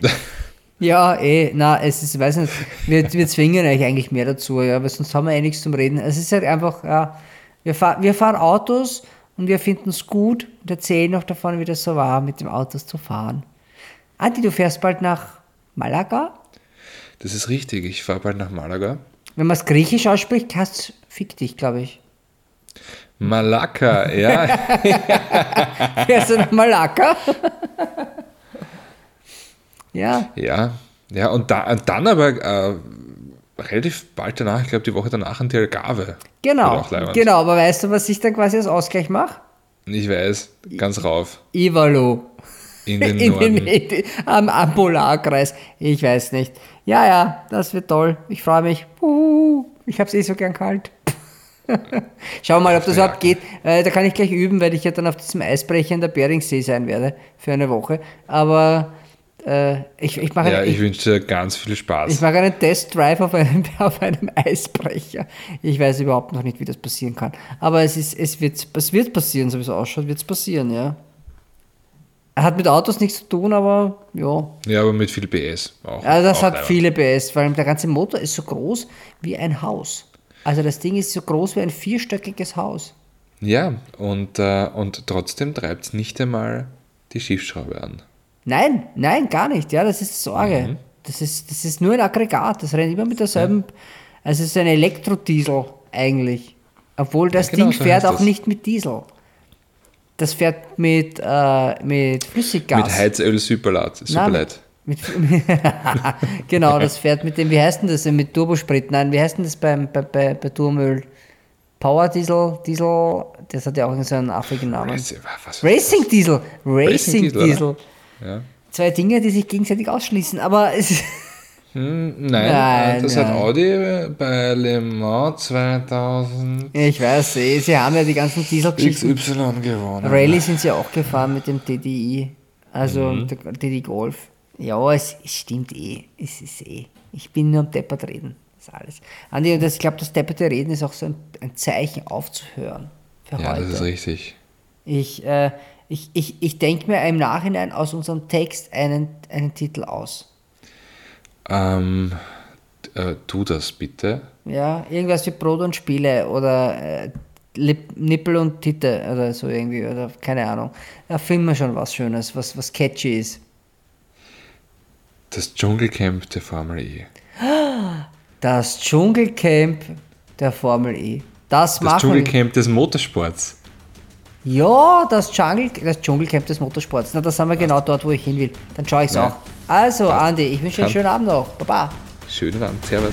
Ja, eh, na, es ist, weiß nicht, wir, wir zwingen euch eigentlich mehr dazu, ja, weil sonst haben wir eh nichts zum Reden. Es ist halt einfach, ja, wir, fahr, wir fahren Autos und wir finden es gut und erzählen auch davon, wie das so war, mit dem Autos zu fahren. Andi, du fährst bald nach Malaga? Das ist richtig, ich fahre bald nach Malaga. Wenn man es griechisch ausspricht, hast fick dich, glaube ich. Malakka, ja. Fährst du nach Malakka? Ja. Ja, ja und, da, und dann aber äh, relativ bald danach, ich glaube die Woche danach an die Algarve. Genau, genau, aber weißt du, was ich dann quasi als Ausgleich mache? Ich weiß, ganz rauf. Ivalo. In den in Norden. Den, am, am Polarkreis. Ich weiß nicht. Ja, ja, das wird toll. Ich freue mich. Uhuhu. Ich habe es eh so gern kalt. Schau mal, ob das überhaupt geht. Äh, da kann ich gleich üben, weil ich ja dann auf diesem Eisbrecher in der Beringsee sein werde für eine Woche. Aber äh, ich, ich mache ja, ich, ich wünsche dir ganz viel Spaß. Ich mache einen Test-Drive auf einem, auf einem Eisbrecher. Ich weiß überhaupt noch nicht, wie das passieren kann. Aber es, ist, es, wird, es wird passieren, so wie es ausschaut, wird es passieren, ja. Hat mit Autos nichts zu tun, aber ja. Ja, aber mit viel PS auch. Also das auch hat leider. viele PS, weil der ganze Motor ist so groß wie ein Haus. Also das Ding ist so groß wie ein vierstöckiges Haus. Ja, und, äh, und trotzdem treibt es nicht einmal die Schiffsschraube an. Nein, nein, gar nicht. Ja, das ist Sorge. Mhm. Das, ist, das ist nur ein Aggregat. Das rennt immer mit derselben. Also es ist ein Elektrodiesel eigentlich. Obwohl das ja, genau, Ding fährt auch das. nicht mit Diesel. Das fährt mit, äh, mit Flüssiggas. Mit Heizöl Superlat. Superlight. Mit, genau, das fährt mit dem, wie heißt denn das, mit Turbosprit? Nein, wie heißt denn das beim, bei, bei, bei Turmöl? Power Diesel, Diesel, das hat ja auch so einen affigen Namen. Racing Diesel, Racing, Racing Diesel. Diesel. Ja. Zwei Dinge, die sich gegenseitig ausschließen, aber es ist Hm, nein, nein, das nein. hat Audi bei Le Mans 2000. Ich weiß eh, sie haben ja die ganzen Dieselgeschichten. XY gewonnen. Rallye sind sie auch gefahren mit dem TDI, also mhm. der TDI Golf. Ja, es, es, stimmt eh, es ist eh. Ich bin nur am Deppert reden, das ist alles. Andi, und das, ich glaube, das depperte Reden ist auch so ein, ein Zeichen aufzuhören für ja, heute. das ist richtig. Ich, äh, ich, ich, ich denke mir im Nachhinein aus unserem Text einen, einen Titel aus. Ähm, äh, tu das bitte. Ja, irgendwas wie Brot und Spiele oder äh, Lip, Nippel und Titte oder so irgendwie oder keine Ahnung. Da finden wir schon was Schönes, was, was catchy ist. Das Dschungelcamp der Formel E. Das Dschungelcamp der Formel E. Das, das machen Dschungelcamp des Motorsports. Ja, das, Jungle, das Dschungelcamp des Motorsports. Na, da sind wir genau dort, wo ich hin will. Dann schaue ich es auch. Also, Andi, ich wünsche dir einen schönen Abend noch. Baba. Schönen Abend. Servus.